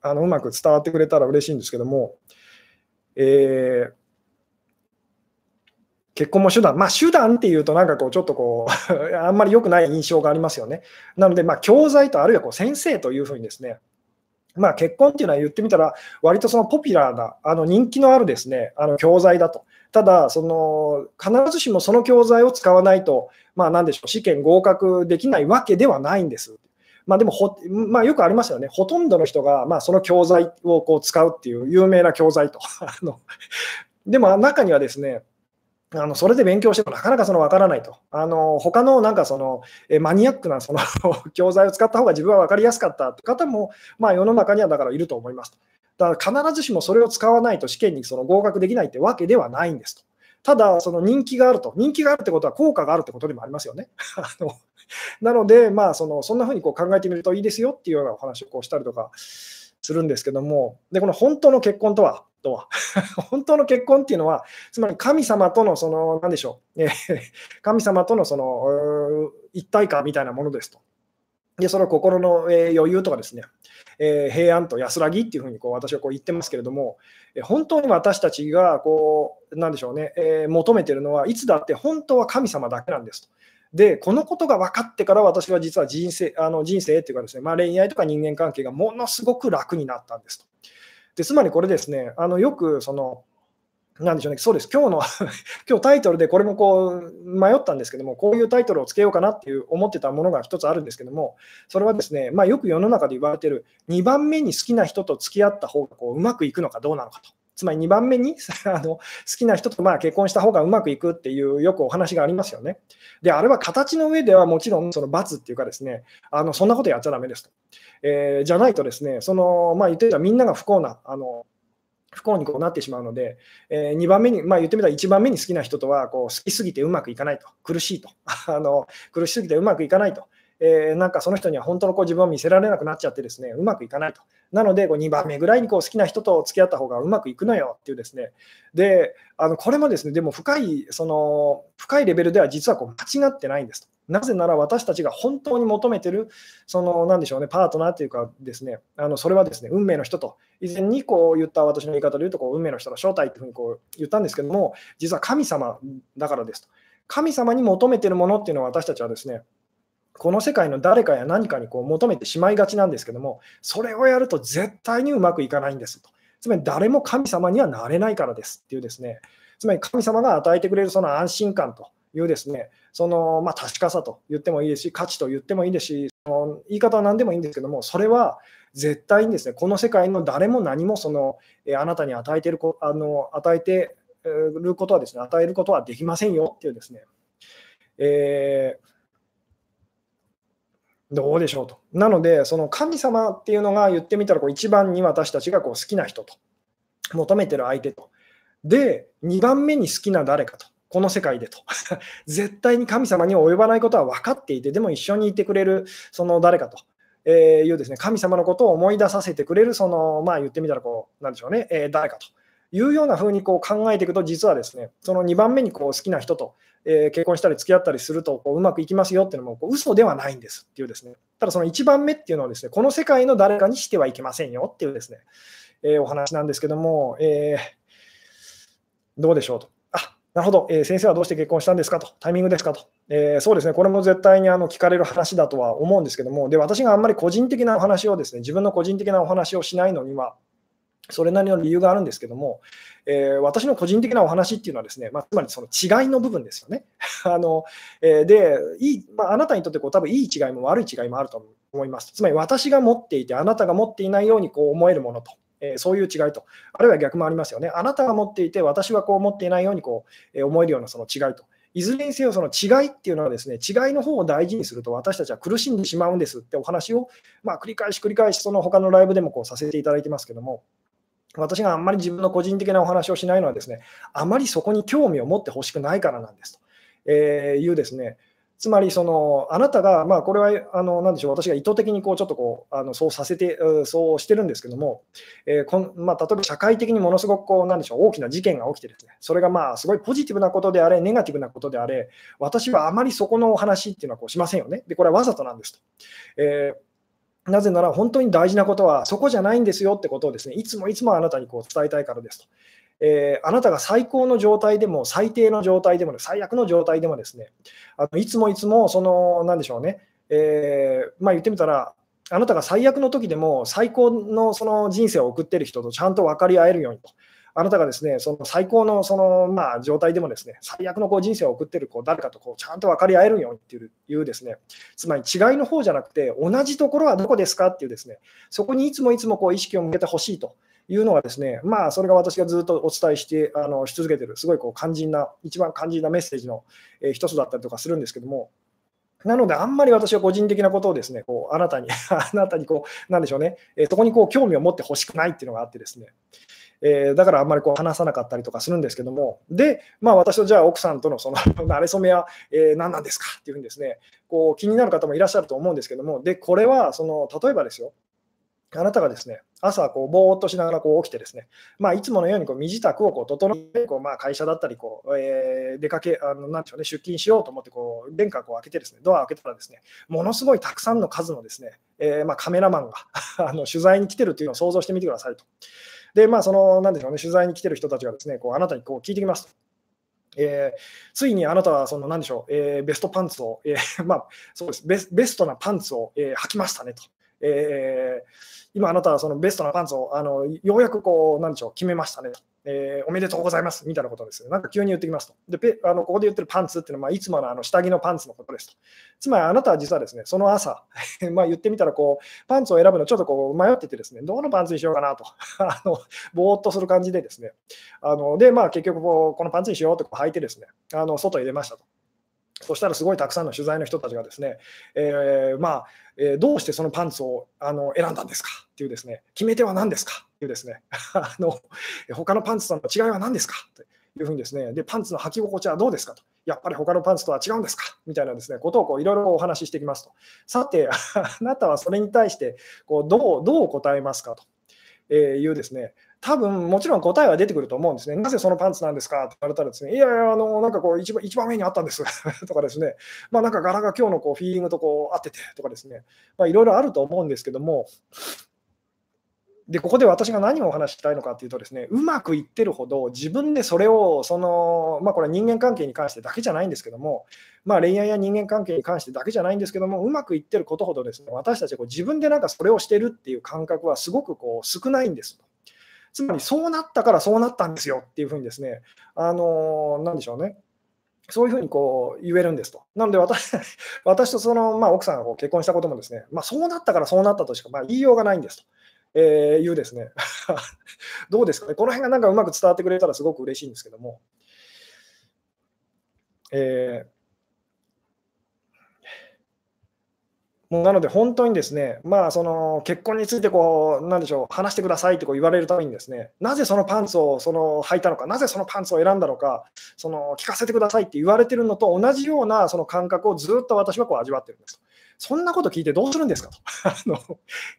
あのうまく伝わってくれたら嬉しいんですけども、えー、結婚も手段、まあ、手段っていうと、なんかこう、ちょっとこう あんまり良くない印象がありますよね。なので、まあ、教材と、あるいはこう先生というふうにですね、まあ、結婚っていうのは言ってみたら、割とそのポピュラーな、あの人気のあるですね、あの教材だと。ただ、その必ずしもその教材を使わないと、まあ、なんでしょう、試験合格できないわけではないんです。まあ、でもほ、まあ、よくありますよね、ほとんどの人が、まあ、その教材をこう使うっていう有名な教材と。でも中にはですね、あのそれで勉強してもなかなかその分からないと。あの他のなんかそのえマニアックなその 教材を使った方が自分は分かりやすかったって方も、まあ、世の中にはだからいると思います。だから必ずしもそれを使わないと試験にその合格できないってわけではないんですと。ただ、その人気があると、人気があるってことは効果があるってことでもありますよね。あのなので、まあ、そのそんなふうにこう考えてみるといいですよっていうようなお話をこうしたりとかするんですけども、でこの本当の結婚とは、とは 本当の結婚っていうのは、つまり神様とのその、なんでしょう、神様とのその一体感みたいなものですと。で、その心のえ余裕とかですね、えー、平安と安らぎっていうふうにこう私はこう言ってますけれども、え本当に私たちがこう、なんでしょうね、えー、求めてるのはいつだって本当は神様だけなんですと。で、このことが分かってから私は実は人生あの人生っていうかですね、まあ、恋愛とか人間関係がものすごく楽になったんですと。でつまりこれですね、あのよくそのなんでしょうね、そうです、今日の 今日タイトルでこれもこう迷ったんですけども、こういうタイトルをつけようかなっていう思ってたものが一つあるんですけども、それはですね、まあ、よく世の中で言われてる、2番目に好きな人と付き合った方がこううまくいくのかどうなのかと。つまり2番目に あの好きな人とまあ結婚した方がうまくいくっていうよくお話がありますよね。で、あれは形の上ではもちろんその罰っていうかですね、あのそんなことやっちゃだめですと。えー、じゃないとですね、そのまあ、言ってたみんなが不幸なあの不幸にこうなってしまうので、えー、2番目に、まあ、言ってみたら1番目に好きな人とはこう好きすぎてうまくいかないと、苦しいと、あの苦しすぎてうまくいかないと、えー、なんかその人には本当のこう自分を見せられなくなっちゃってですね、うまくいかないと。なので、こう2番目ぐらいにこう好きな人と付き合った方がうまくいくのよ。っていうですね、で、あのこれもですね、でも深い、その深いレベルでは実はこう間違ってないんですと。なぜなら私たちが本当に求めてる、その、なんでしょうね、パートナーというかですね、あのそれはですね、運命の人と、以前にこう言った私の言い方で言うと、こう運命の人の正体というふうにこう言ったんですけども、実は神様だからですと。神様に求めてるものっていうのは私たちはですね、この世界の誰かや何かにこう求めてしまいがちなんですけども、それをやると絶対にうまくいかないんですと。つまり誰も神様にはなれないからですっていうですね、つまり神様が与えてくれるその安心感というですね、そのまあ、確かさと言ってもいいですし、価値と言ってもいいですし、その言い方は何でもいいんですけども、それは絶対にですね、この世界の誰も何もその、えあなたに与えているあの与えてることはですね、与えることはできませんよっていうですね、えーどうでしょうと。なので、その神様っていうのが言ってみたらこう一番に私たちがこう好きな人と、求めてる相手と。で、2番目に好きな誰かと。この世界でと。絶対に神様に及ばないことは分かっていて、でも一緒にいてくれるその誰かと。えー、いうですね神様のことを思い出させてくれる、そのまあ、言ってみたらこう、なんでしょうね、え、誰かというような風にこう考えていくと、実はですねその2番目にこう好きな人と、え、結婚したり付き合ったりするとこううまくいきますよっていうのもこう嘘ではないんですっていうですね、ただその1番目っていうのはですね、この世界の誰かにしてはいけませんよっていうですね、え、お話なんですけども、えー、どうでしょうと。なるほど、えー、先生はどうして結婚したんですかと、タイミングですかと、えー、そうですね、これも絶対にあの聞かれる話だとは思うんですけども、で私があんまり個人的なお話をですね、自分の個人的なお話をしないのには、それなりの理由があるんですけども、えー、私の個人的なお話っていうのはですね、まあ、つまりその違いの部分ですよね。あのえー、でいい、まあ、あなたにとってこう多分いい違いも悪い違いもあると思います。つまり私が持っていて、あなたが持っていないようにこう思えるものと。えー、そういう違いと、あるいは逆もありますよね。あなたが持っていて、私はこう持っていないようにこう、え思えるようなその違いと。いずれにせよ、その違いっていうのはですね、違いの方を大事にすると私たちは苦しんでしまうんですってお話を、まあ、繰り返し繰り返し、その他のライブでもこうさせていただいてますけども、私があんまり自分の個人的なお話をしないのはですね、あまりそこに興味を持ってほしくないからなんですと、えいうですね、つまりその、あなたが、まあ、これはあのなんでしょう、私が意図的にこうちょっとこうあのそうさせて、そうしてるんですけども、えーこんまあ、例えば社会的にものすごくこうなんでしょう大きな事件が起きてですね、それがまあすごいポジティブなことであれ、ネガティブなことであれ、私はあまりそこのお話っていうのはこうしませんよね。で、これはわざとなんですと。えーなぜなら本当に大事なことはそこじゃないんですよってことをですねいつもいつもあなたにこう伝えたいからですと。えー、あなたが最高の状態でも最低の状態でも、最悪の状態でもですねあのいつもいつもその何でしょうね、えー、まあ、言ってみたらあなたが最悪の時でも最高のその人生を送ってる人とちゃんと分かり合えるようにと。あなたがですねその最高のその、まあ、状態でもですね最悪のこう人生を送っているこう誰かとこうちゃんと分かり合えるようにっていうですね。つまり違いの方じゃなくて同じところはどこですかっていうですね。そこにいつもいつもこう意識を向けてほしいと。いうのがですね、まあ、それが私がずっとお伝えしてあのし続けている、すごいこう肝心な、一番肝心なメッセージの、えー、一つだったりとかするんですけども、なので、あんまり私は個人的なことをですね、こうあなたに、あなたにこう、なんでしょうね、えー、そこにこう興味を持ってほしくないっていうのがあってですね、えー、だからあんまりこう話さなかったりとかするんですけども、で、まあ、私とじゃあ奥さんとのその 慣れ初めは、えー、何なんですかっていうふうにですね、こう気になる方もいらっしゃると思うんですけども、で、これはその例えばですよ、あなたがですね、朝こうぼーっとしながらこう起きてですね、まあ、いつものようにこう身支度をこう整えてこうまあ会社だったりこう、えー、出かけあのなんでしょうね出勤しようと思ってこう玄関を開けてですねドアを開けたらですねものすごいたくさんの数のですね、えー、まあカメラマンが あの取材に来てるというのを想像してみてくださいと。でまあそのなんでしょうね取材に来てる人たちがですねこうあなたにこう聞いてきますと。えー、ついにあなたはその何でしょう、えー、ベストパンツを、えー、まあ、そうですベストなパンツを、え履きましたねと。えー今あなたはそのベストなパンツをあのようやくこう、なんでしょう、決めましたね。えー、おめでとうございますみたいなことです。なんか急に言ってきますと。で、ペあのここで言ってるパンツっていうのは、まあ、いつものあの下着のパンツのことですと。つまりあなたは実はですね、その朝、まあ言ってみたらこう、パンツを選ぶのちょっとこう迷っててですね、どのパンツにしようかなと、あのぼーっとする感じでですね、あので、まあ結局こう、このパンツにしようと履いてですね、あの外へ出ましたと。そしたらすごいたくさんの取材の人たちがですね、えー、まあ、えー、どうしてそのパンツをあの選んだんですかっていうですね、決め手は何ですかっていうですね、あの他のパンツとの違いは何ですかというふうにですね、で、パンツの履き心地はどうですかと、やっぱり他のパンツとは違うんですかみたいなですね、ことをいろいろお話ししてきますと。さて、あなたはそれに対してこうどうどう答えますかと。えいうですね、多分もちろん答えは出てくると思うんですね。なぜそのパンツなんですか？って言われたらですね、いやいや、あのなんかこう一番一番目にあったんです とかですね、まあ、なんか柄が今日のこうフィーリングとこう合っててとかですね、まあ、いろいろあると思うんですけども、で、ここで私が何をお話したいのかというとですね、うまくいってるほど自分でそれを、その、まあこれは人間関係に関してだけじゃないんですけども、まあ恋愛や人間関係に関してだけじゃないんですけども、うまくいってることほどですね、私たちはこう自分でなんかそれをしてるっていう感覚はすごくこう少ないんです。つまりそうなったからそうなったんですよっていうふうにですね、あのー、でしょうね。そういうふうにこう言えるんですと。なので私 私とその、まあ、奥さんがこう結婚したこともですね、まあ、そうなったからそうなったとしかまあ言いようがないんですと。えー、いうですね どうですかね、この辺がなんかうまく伝わってくれたらすごく嬉しいんですけども、えーもうなので本当にですね、まあ、その結婚についてこう、なんでしょう、話してくださいってこう言われるためにですね、なぜそのパンツをその履いたのか、なぜそのパンツを選んだのか、その聞かせてくださいって言われてるのと同じようなその感覚をずっと私はこう味わってるんです。そんなこと聞いてどうするんですかと あの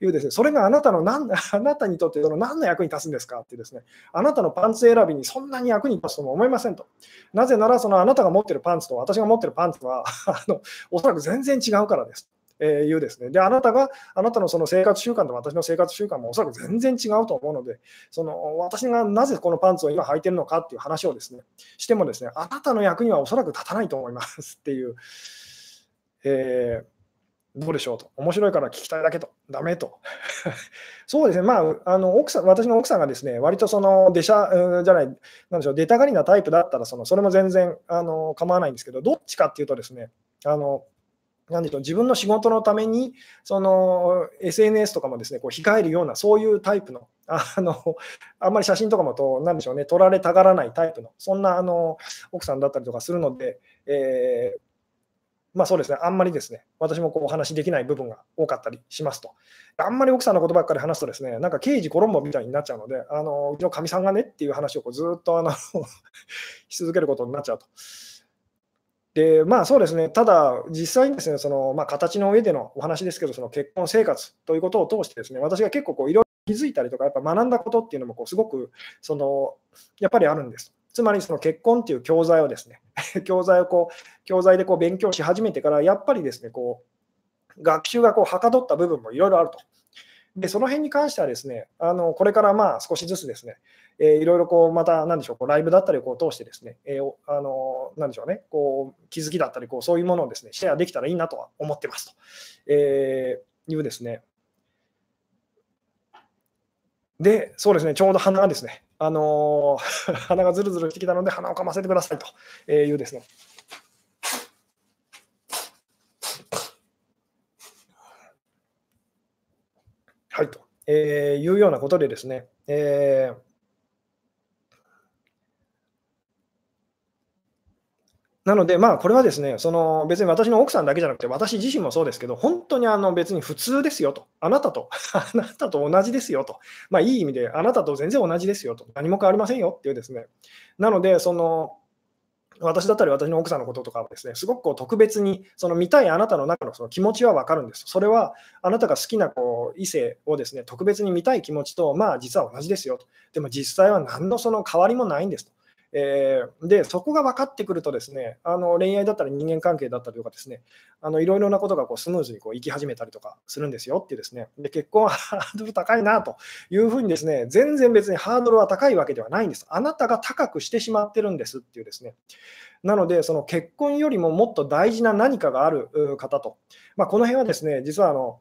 いうですね、それがあなたの何あなたにとってその何の役に立つんですかってですね、あなたのパンツ選びにそんなに役に立つとも思いませんと。なぜなら、そのあなたが持ってるパンツと私が持ってるパンツは あのおそらく全然違うからです。えー、いうですね。で、あなたが、あなたのその生活習慣と私の生活習慣もおそらく全然違うと思うので、その私がなぜこのパンツを今履いてるのかっていう話をですね、してもですね、あなたの役にはおそらく立たないと思いますっていう、えーどうでしょうと、面白いから聞きたいだけと、ダメと。そうですね、まあ、あの奥さん私の奥さんがですね、割とその出社、うん、じゃない、なんでしょう、出たがりなタイプだったらその、それも全然あの構わないんですけど、どっちかっていうとですね、あのなんでしょう自分の仕事のためにその SNS とかもですねこう控えるようなそういうタイプのあのあんまり写真とかもとなんでしょうね撮られたがらないタイプのそんなあの奥さんだったりとかするので、えーまあそうですね、あんまりですね、私もこうお話しできない部分が多かったりしますと。あんまり奥さんのことばっかり話すとですね、なんか刑事コロンボみたいになっちゃうので、あのうちのかみさんがねっていう話をこうずっとあの し続けることになっちゃうと。で、まあそうですね、ただ実際にですね、そのまあ、形の上でのお話ですけど、その結婚生活ということを通してですね、私が結構こういろいろ気づいたりとか、やっぱ学んだことっていうのもこうすごくそのやっぱりあるんです。つまりその結婚っていう教材をですね、教材をこう、教材でこう勉強し始めてから、やっぱりですね、こう、学習がこうはかどった部分もいろいろあると。で、その辺に関してはですね、あのこれからまあ少しずつですね、えー、いろいろこうまた、なんでしょう、こうライブだったりをこう通してですね、えー、あのなんでしょうね、こう気づきだったりこう、そういうものをですね、シェアできたらいいなとは思ってますと、えー、いうですね。で、そうですね、ちょうど鼻がですね、あのー、鼻がずるずるしてきたので、鼻をかませてくださいというですね。はいと、えー、いうようなことでですね、えーなので、まあ、これはですね、その別に私の奥さんだけじゃなくて、私自身もそうですけど、本当にあの別に普通ですよと、あなたと、あなたと同じですよと、まあ、いい意味で、あなたと全然同じですよと、何も変わりませんよっていうですね、なので、その私だったり私の奥さんのこととかはですね、すごくこう特別に、その見たいあなたの中のその気持ちは分かるんです。それはあなたが好きなこう異性をですね、特別に見たい気持ちと、まあ実は同じですよと。でも実際は何のその変わりもないんですと。えー、でそこが分かってくると、ですねあの恋愛だったり人間関係だったりとか、ですねあのいろいろなことがこうスムーズにこういき始めたりとかするんですよってですねで結婚は ハードル高いなというふうに、ですね全然別にハードルは高いわけではないんです。あなたが高くしてしまってるんですっていうですね。なので、その結婚よりももっと大事な何かがある方と、まあ、この辺はですね実はあの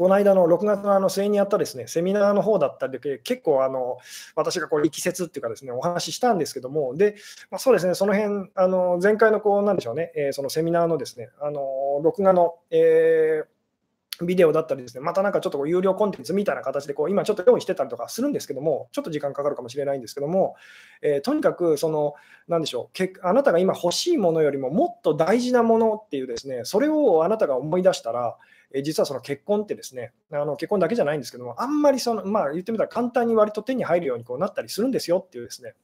この間の6月のあの末にやったですねセミナーの方だったりで、結構あの私がこう力説っていうかですねお話ししたんですけども、でまあ、そうですね、その辺あの前回のこうなんでしょうね、えー、そのセミナーのですねあの録画の、えー、ビデオだったりですね、またなんかちょっとこう有料コンテンツみたいな形でこう今ちょっと用意してたりとかするんですけども、ちょっと時間かかるかもしれないんですけども、えー、とにかくその、なんでしょう、あなたが今欲しいものよりももっと大事なものっていうですね、それをあなたが思い出したら、え実はその結婚ってですね、あの結婚だけじゃないんですけども、あんまりその、まあ、言ってみたら簡単に割と手に入るようにこうなったりするんですよっていうですね、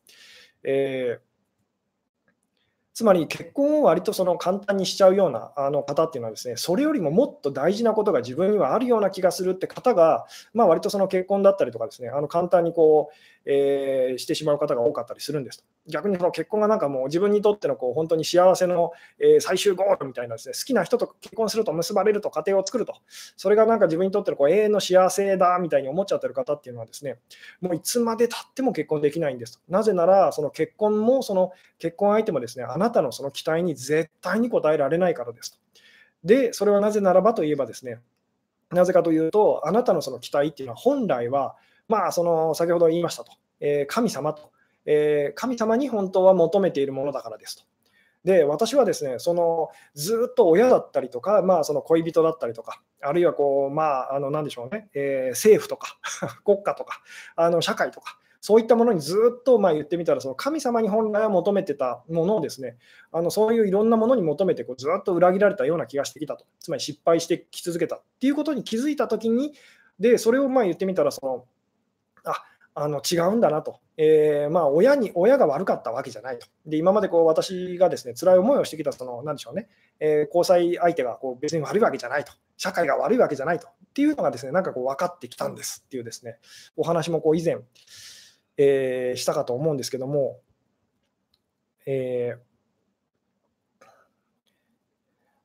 えーつまり結婚を割とその簡単にしちゃうようなあの方っていうのはですね、それよりももっと大事なことが自分にはあるような気がするって方が、まあ、割とその結婚だったりとかですね、あの簡単にこう、えー、してしまう方が多かったりするんですと。逆にその結婚がなんかもう自分にとってのこう本当に幸せの、えー、最終ゴールみたいなですね、好きな人と結婚すると結ばれると家庭を作ると、それがなんか自分にとってのこう永遠の幸せだみたいに思っちゃってる方っていうのはですね、もういつまでたっても結婚できないんですと。なぜなら、その結婚もその結婚相手もですね、あなたのその期待に絶対に応えられないからですと。で、それはなぜならばといえばですね、なぜかというと、あなたのその期待っていうのは本来はまあ、その先ほど言いましたと、えー、神様と、えー、神様に本当は求めているものだからですと。で、私はですね、そのずっと親だったりとか、まあ、その恋人だったりとか、あるいはこう、まあ、あの何でしょうね、えー、政府とか 国家とかあの社会とか、そういったものにずっとまあ言ってみたら、その神様に本来は求めてたものをですね、あのそういういろんなものに求めてこうずっと裏切られたような気がしてきたと、つまり失敗してき続けたっていうことに気づいたときに、でそれをまあ言ってみたら、そのああの違うんだなと、えー、まあ親に親が悪かったわけじゃないと、で今までこう私がですね辛い思いをしてきた、そのなんでしょうね、えー、交際相手がこう別に悪いわけじゃないと、社会が悪いわけじゃないと。っていうのがですねなんかこう分かってきたんですっていうですね。お話もこう以前、えー、したかと思うんですけども、えー、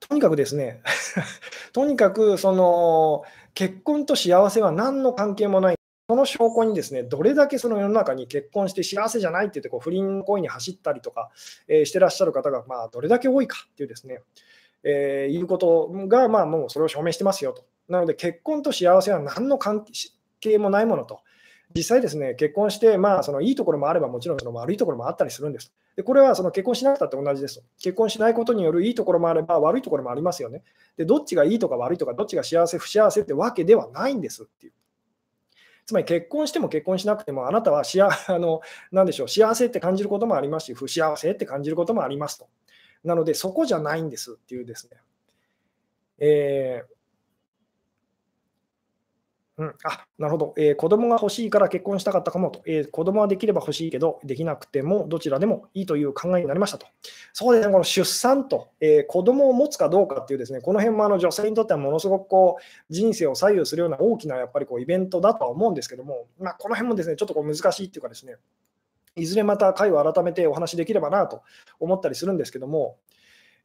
とにかくですね とにかくその結婚と幸せは何の関係もない。その証拠にですね、どれだけその世の中に結婚して幸せじゃないって言ってこう不倫行為に走ったりとか、えー、してらっしゃる方がまあどれだけ多いかっていうですね、えー、いうことがまあもうそれを証明してますよと。なので結婚と幸せは何の関係もないものと。実際ですね、結婚して、まあ、そのいいところもあれば、もちろんその悪いところもあったりするんです。でこれはその結婚しなくたって同じです。結婚しないことによるいいところもあれば、悪いところもありますよね。で、どっちがいいとか悪いとか、どっちが幸せ、不幸せってわけではないんですっていう。つまり結婚しても結婚しなくても、あなたは幸 あのなでしょう幸せって感じることもありますし、不幸せって感じることもありますと。なので、そこじゃないんですっていうですね。えーうん、あなるほど、えー、子供が欲しいから結婚したかったかもと、えー、子供はできれば欲しいけど、できなくてもどちらでもいいという考えになりましたと。そうですね、この出産と、えー、子供を持つかどうかっていう、ですねこの辺もあの女性にとってはものすごくこう人生を左右するような大きなやっぱりこうイベントだとは思うんですけども、まあ、この辺もですねちょっとこう難しいっていうかですね、いずれまた回を改めてお話しできればなと思ったりするんですけども、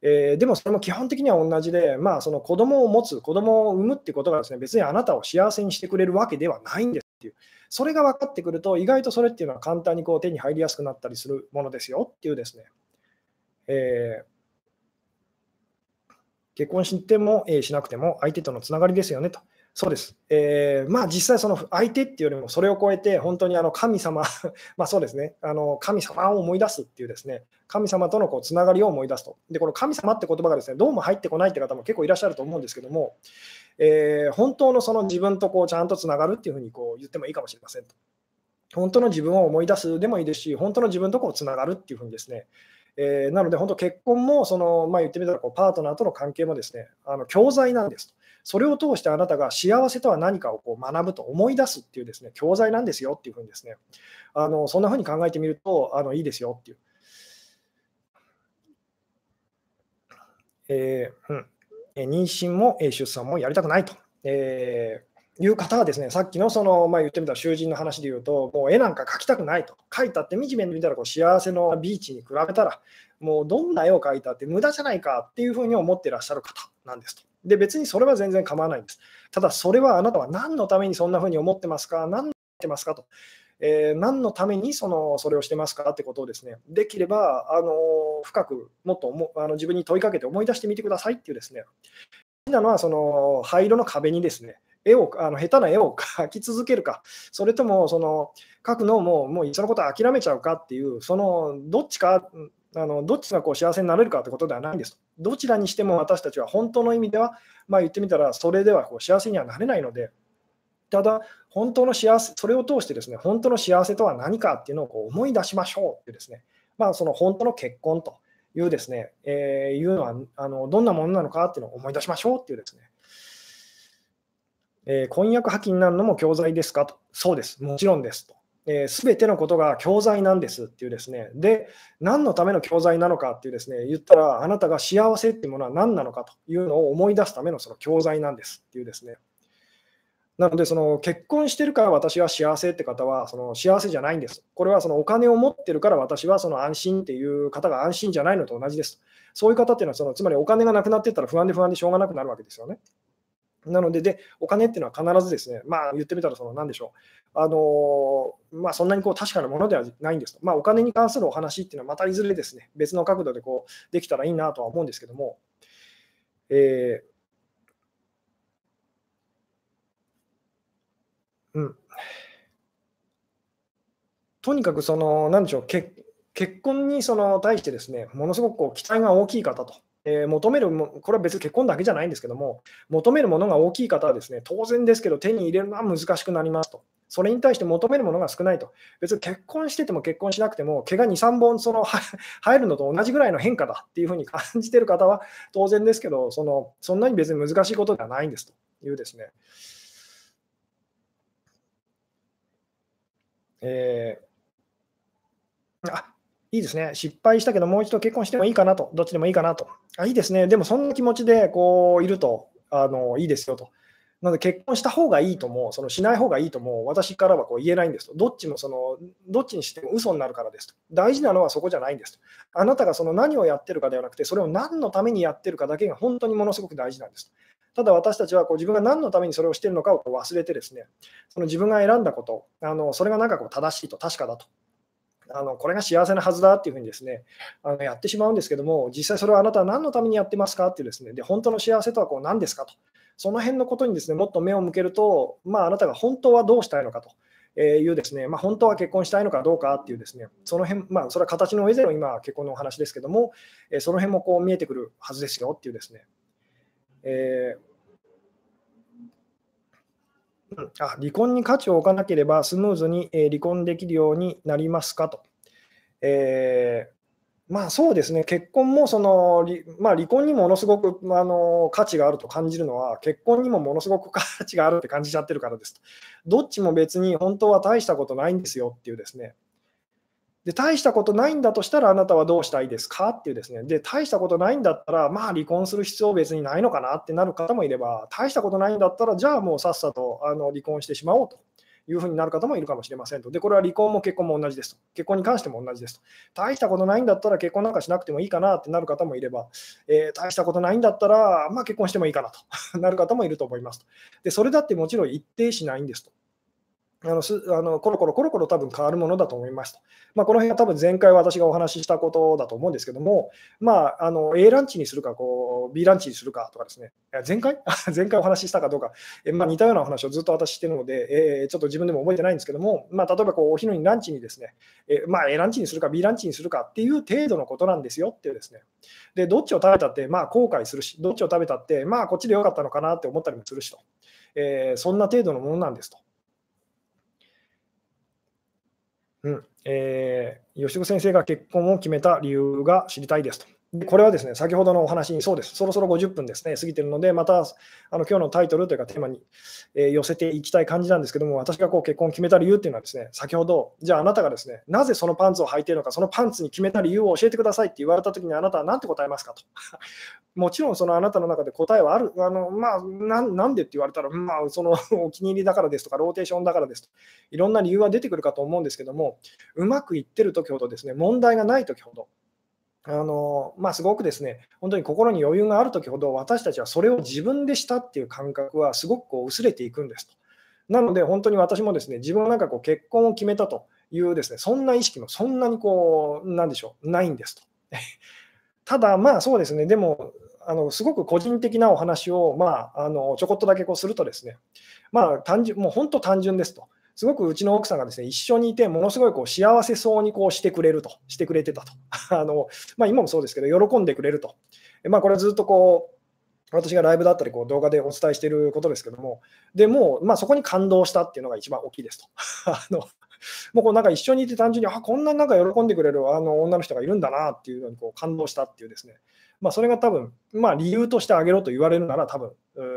えー、でもそれも基本的には同じで、まあ、その子供を持つ、子供を産むってことがです、ね、別にあなたを幸せにしてくれるわけではないんですっていう、それが分かってくると、意外とそれっていうのは簡単にこう手に入りやすくなったりするものですよっていうですね、えー、結婚しても、えー、しなくても相手とのつながりですよねと。そうです。えー、まあ実際その相手っていうよりもそれを超えて本当にあの神様 まあそうですね、あの神様を思い出すっていうですね、神様とのこうつながりを思い出すと。で、この神様って言葉がですね、どうも入ってこないって方も結構いらっしゃると思うんですけども、えー、本当のその自分とこうちゃんとつながるっていうふうにこう言ってもいいかもしれませんと。本当の自分を思い出すでもいいですし、本当の自分とこうつながるっていうふうにですね、えー、なので本当結婚もその、まあ、言ってみたらこうパートナーとの関係もですね、あの教材なんですと。それを通してあなたが幸せとは何かをこう学ぶと思い出すっていうですね教材なんですよっていうふうにですねあのそんなふうに考えてみるとあのいいですよっていう。えーうん、妊娠も出産もやりたくないと、えー、いう方はですね、さっきのその、まあ、言ってみた囚人の話で言うと、もう絵なんか描きたくないと、描いたって惨めに見たらこう幸せのビーチに比べたら、もうどんな絵を描いたって無駄じゃないかっていうふうに思ってらっしゃる方なんですと。で、別にそれは全然構わないんです。ただ、それはあなたは何のためにそんなふうに思ってますか？何ってますか？と。えー、何のためにそのそれをしてますか？ってことをですね、できれば、あの深くもっともあの自分に問いかけて思い出してみてくださいっていうですね、なのはその灰色の壁にですね、絵をあの下手な絵を描き続けるか、それともその描くのをもうもうそのことは諦めちゃうかっていう、そのどっちかあのどっちがこう幸せになれるかということではないんです。どちらにしても私たちは本当の意味では、まあ、言ってみたらそれではこう幸せにはなれないので、ただ、本当の幸せ、それを通してですね、本当の幸せとは何かっていうのをこう思い出しましょうってですね、まあ、その本当の結婚というですね、えー、いうのはあのどんなものなのかっていうのを思い出しましょうっていうですね、えー、婚約破棄になるのも教材ですかと、そうです、もちろんですと。す、べ、てのことが教材なんですっていうですね、で、何のための教材なのかっていうですね、言ったら、あなたが幸せっていうものは何なのかというのを思い出すためのその教材なんですっていうですね。なので、その結婚してるから私は幸せって方は、その幸せじゃないんです。これはそのお金を持ってるから私はその安心っていう方が安心じゃないのと同じです。そういう方っていうのはその、つまりお金がなくなってったら不安で不安でしょうがなくなるわけですよね。なのでで、お金っていうのは必ずですね、まあ言ってみたら、その何でしょう、あのまあ、そんなにこう確かなものではないんですと、まあ、お金に関するお話っていうのは、またいずれですね、別の角度でこうできたらいいなとは思うんですけども、えー、うん、とにかくその、なんでしょう、結結婚にその対してですね、ものすごくこう期待が大きい方と。えー、求めるも、これは別に結婚だけじゃないんですけども、求めるものが大きい方はですね、当然ですけど、手に入れるのは難しくなりますと。それに対して求めるものが少ないと。別に結婚してても結婚しなくても、毛が2、3本その 入るのと同じぐらいの変化だっていうふうに感じてる方は当然ですけど、そのそんなに別に難しいことではないんですというですね。えー、あいいですね、失敗したけど、もう一度結婚してもいいかなと、どっちでもいいかなと、あいいですね、でもそんな気持ちでこういるとあのいいですよと。なので結婚した方がいいとも、そのしない方がいいとも、私からはこう言えないんですと。どっちもその、どっちにしても嘘になるからですと。大事なのはそこじゃないんですと。あなたがその何をやってるかではなくて、それを何のためにやってるかだけが本当にものすごく大事なんですと。ただ私たちはこう自分が何のためにそれをしているのかを忘れてですね、その自分が選んだこと、あのそれがなんかこう正しいと、確かだと。あのこれが幸せなはずだっていうふうにですねあのやってしまうんですけども、実際それはあなたは何のためにやってますかっていうですね、で本当の幸せとはこう何ですかと。その辺のことにですねもっと目を向けると、まあ、あなたが本当はどうしたいのかと。えいうですね、まあ、本当は結婚したいのかどうかっていうですね、その辺、まあ、それは形の上での今、結婚のお話ですけども、えその辺もこう見えてくるはずですよっていうですね、えー、あ離婚に価値を置かなければスムーズに離婚できるようになりますかと。えーまあそうですね、結婚もその、まあ、離婚にものすごくあの価値があると感じるのは、結婚にもものすごく価値があるって感じちゃってるからですと。どっちも別に本当は大したことないんですよっていうですね。で、大したことないんだとしたら、あなたはどうしたいですか？っていうですね。で、大したことないんだったら、まあ離婚する必要別にないのかなってなる方もいれば、大したことないんだったら、じゃあもうさっさとあの離婚してしまおうと。いうふうになる方もいるかもしれませんと。で、これは離婚も結婚も同じですと。結婚に関しても同じですと。大したことないんだったら結婚なんかしなくてもいいかなってなる方もいれば、えー、大したことないんだったら、まあ、結婚してもいいかなと なる方もいると思いますと。で、それだってもちろん一定しないんですと。あのすあのコロコロコロコロ多分変わるものだと思いますと。まあ、この辺は多分前回私がお話ししたことだと思うんですけども、まあ、あの A ランチにするかこう B ランチにするかとかですね、前回？前回お話ししたかどうか、えまあ、似たようなお話をずっと私してるので、えー、ちょっと自分でも覚えてないんですけども、まあ、例えばこうお昼にランチにですね、えまあ、A ランチにするか B ランチにするかっていう程度のことなんですよっていうですね。で、どっちを食べたって、まあ、後悔するし、どっちを食べたって、まあ、こっちでよかったのかなって思ったりもするしと。えー、そんな程度のものなんですと。うんえー、吉子先生が結婚を決めた理由が知りたいですと。これはですね、先ほどのお話にそうです、そろそろ50分ですね、過ぎてるので、またあの今日のタイトルというかテーマに、えー、寄せていきたい感じなんですけども、私がこう結婚を決めた理由っていうのはですね、先ほど、じゃああなたがですね、なぜそのパンツを履いているのか、そのパンツに決めた理由を教えてくださいって言われたときに、あなたは何て答えますかと。もちろんそのあなたの中で答えはある、あのまあな、なんでって言われたら、まあ、その お気に入りだからですとか、ローテーションだからですと、いろんな理由は出てくるかと思うんですけども、うまくいってるときほどですね、問題がないときほど、あのまあ、すごくですね、本当に心に余裕があるときほど、私たちはそれを自分でしたっていう感覚はすごくこう薄れていくんですと。なので、本当に私もですね、自分はなんかこう結婚を決めたというですね、そんな意識もそんなにこう、なんでしょう、ないんですと。ただ、まあそうですね、でも、あのすごく個人的なお話を、まあ、あのちょこっとだけこうするとですね、まあ、単純もう本当単純ですと。すごくうちの奥さんがですね一緒にいて、ものすごいこう幸せそうにこうしてくれると、してくれてたと。あのまあ、今もそうですけど、喜んでくれると。まあ、これはずっとこう私がライブだったりこう動画でお伝えしていることですけども、でも、まあ、そこに感動したっていうのが一番大きいですと。あのもうこうなんか一緒にいて単純に、あこんななんか喜んでくれるあの女の人がいるんだなっていうのにこう感動したっていうですね、まあ、それが多分、まあ、理由として挙げろと言われるなら多分、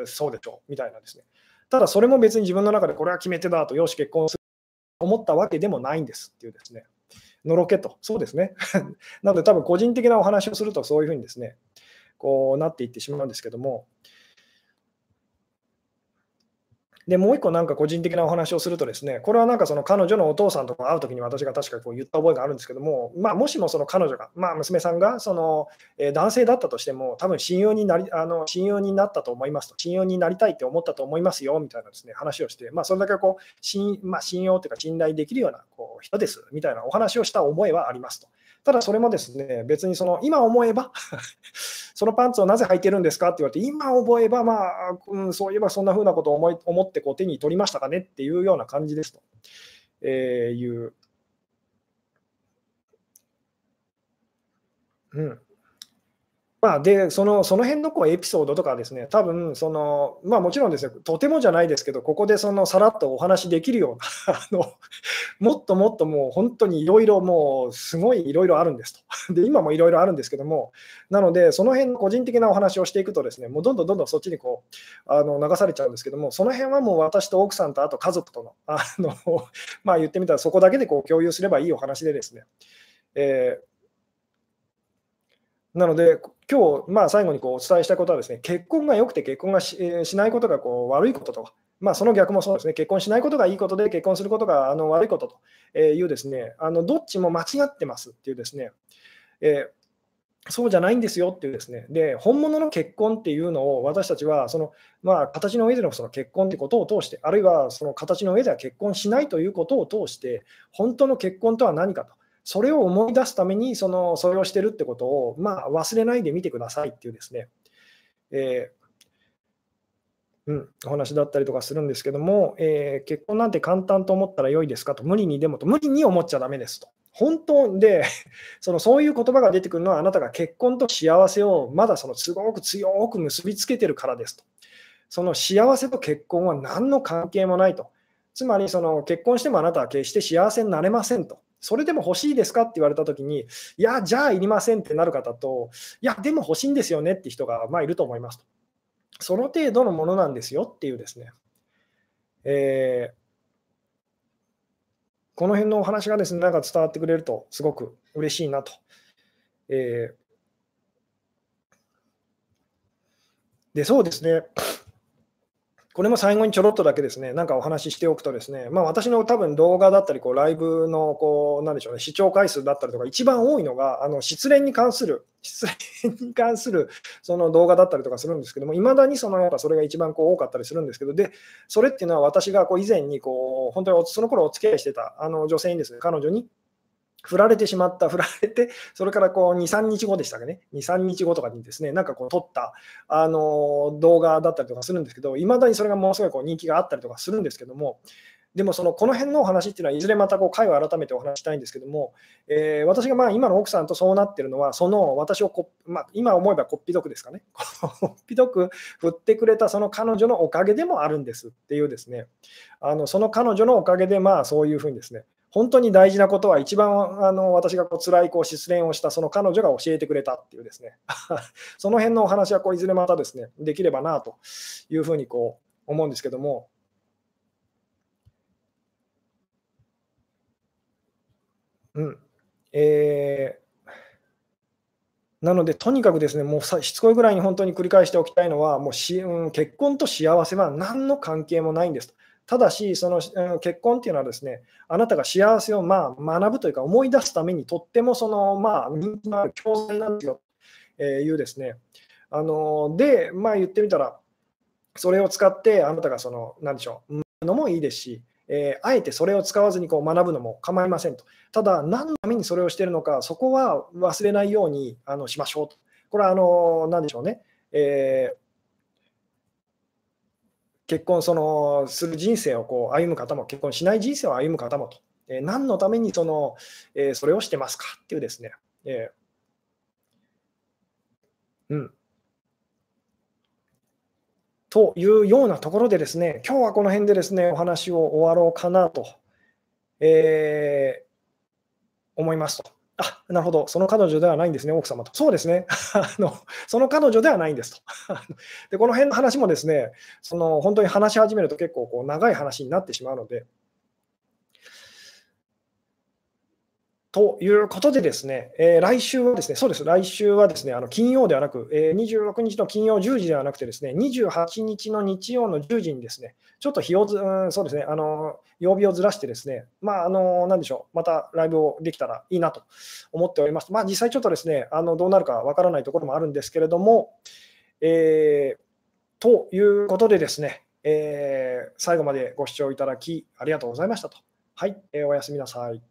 そうでしょうみたいなですね。ただ、それも別に自分の中でこれは決め手だと、よし、結婚すると思ったわけでもないんですっていうですね、のろけと、そうですね。なので、多分個人的なお話をすると、そういうふうにですね、こうなっていってしまうんですけども、で、もう一個なんか個人的なお話をするとですね、これはなんかその彼女のお父さんと会うときに私が確かこう言った覚えがあるんですけども、まあ、もしもその彼女が、まあ、娘さんがその、え男性だったとしても、多分親友になりあの親友になったと思いますと、親友になりたいって思ったと思いますよみたいなですね話をして、まあ、それだけこう信,、まあ、信用というか信頼できるようなこう人ですみたいなお話をした覚えはありますと。ただそれもですね、別にその今思えば そのパンツをなぜ履いてるんですか？って言われて、今思えば、まあ、うん、そういえばそんなふうなことを思い思ってこう手に取りましたかねっていうような感じですと、えー、いう。うん。まあ、で、そのその辺のこうエピソードとかですね、多分そのまあもちろんですね、とてもじゃないですけど、ここでそのさらっとお話できるような あの、もっともっともう本当にいろいろもうすごいいろいろあるんですと。で、今もいろいろあるんですけども、なので、その辺の個人的なお話をしていくとですね、もうどんどんどんどんそっちにこうあの流されちゃうんですけども、その辺はもう私と奥さんとあと家族との、あの まあ言ってみたらそこだけでこう共有すればいいお話でですね、えーなので、今日、まあ、最後にこうお伝えしたことはですね、結婚が良くて結婚がし,、えしないことがこう悪いことと、まあ、その逆もそうですね、結婚しないことがいいことで、結婚することがあの悪いことというですね、あのどっちも間違ってますっていうですね、えーそうじゃないんですよっていうですね、で本物の結婚っていうのを私たちはその、まあ、形の上でのその結婚ってことを通して、あるいはその形の上では結婚しないということを通して、本当の結婚とは何かと。それを思い出すためにその、それをしてるってことを、まあ、忘れないでみてくださいっていうですね、えー、うん、お話だったりとかするんですけども、えー、結婚なんて簡単と思ったら良いですかと、無理にでもと、無理に思っちゃだめですと。本当で、そのそういう言葉が出てくるのは、あなたが結婚と幸せをまだそのすごく強く結びつけてるからですと。その幸せと結婚は何の関係もないと。つまり、その結婚してもあなたは決して幸せになれませんと。それでも欲しいですかって言われたときに、いや、じゃあいりませんってなる方と、いや、でも欲しいんですよねって人が、まあ、いると思いますと。その程度のものなんですよっていうですね、えー、この辺のお話がですね、なんか伝わってくれると、すごく嬉しいなと。えー、で、そうですね。これも最後にちょろっとだけですね、なんかお話ししておくとですね、まあ、私の多分動画だったり、こうライブのこう、なんでしょうね、視聴回数だったりとか、一番多いのが、あの失恋に関する、失恋に関するその動画だったりとかするんですけども、いまだにそのやっぱそれが一番こう多かったりするんですけど、で、それっていうのは私がこう以前にこう、本当にその頃お付き合いしてたあの女性にですね、彼女に、振られてしまった、振られて、それからこう2、3日後でしたかね、2、3日後とかにですね、なんかこう撮ったあの動画だったりとかするんですけど、いまだにそれがものすごいこう人気があったりとかするんですけども、でもそのこの辺のお話っていうのは、いずれまたこう回を改めてお話したいんですけども、えー、私がまあ今の奥さんとそうなってるのは、その私をこ、まあ、今思えばこっぴどくですかね、こっぴどく振ってくれたその彼女のおかげでもあるんですっていうですね、あのその彼女のおかげで、まあそういうふうにですね、本当に大事なことは、一番あの私がこう辛いこう失恋をしたその彼女が教えてくれたっていうですね、その辺のお話はこういずれまたですね、できればなというふうにこう思うんですけども、うん。えー、なので、とにかくですね、もうしつこいぐらいに本当に繰り返しておきたいのは、もうし、うん、結婚と幸せは何の関係もないんですと。ただし、その結婚っていうのはですね、あなたが幸せをまあ学ぶというか思い出すためにとってもそのまあ人気のある教材なんですよというですね。あので、まあ言ってみたら、それを使ってあなたがその、なんでしょう、のもいいですし、えー、あえてそれを使わずにこう学ぶのも構いませんと。ただ、何のためにそれをしているのか、そこは忘れないようにあのしましょうと。これはあの、なんでしょうね。えー結婚そのする人生をこう歩む方も、結婚しない人生を歩む方もと、えー、何のためにその、えー、それをしてますかっていうですね、えー、うん。というようなところでですね、今日はこの辺でですね、お話を終わろうかなと、えー、思いますと。あ、なるほど、その彼女ではないんですね、奥様と。そうですね、あのその彼女ではないんですと。で、この辺の話もですね、その本当に話し始めると結構こう長い話になってしまうので、ということでですね、えー、来週はですね、そうです、来週はですね、あの金曜ではなく、えー、26日の金曜10時ではなくてですね、28日の日曜の10時にですね、ちょっと日をず、うん、そうですね、あの曜日をずらしてですね、まあ、あの、なんでしょう、またライブをできたらいいなと思っております。まあ、実際ちょっとですね、あのどうなるかわからないところもあるんですけれども、えー、ということでですね、えー、最後までご視聴いただきありがとうございましたと。はい、えー、おやすみなさい。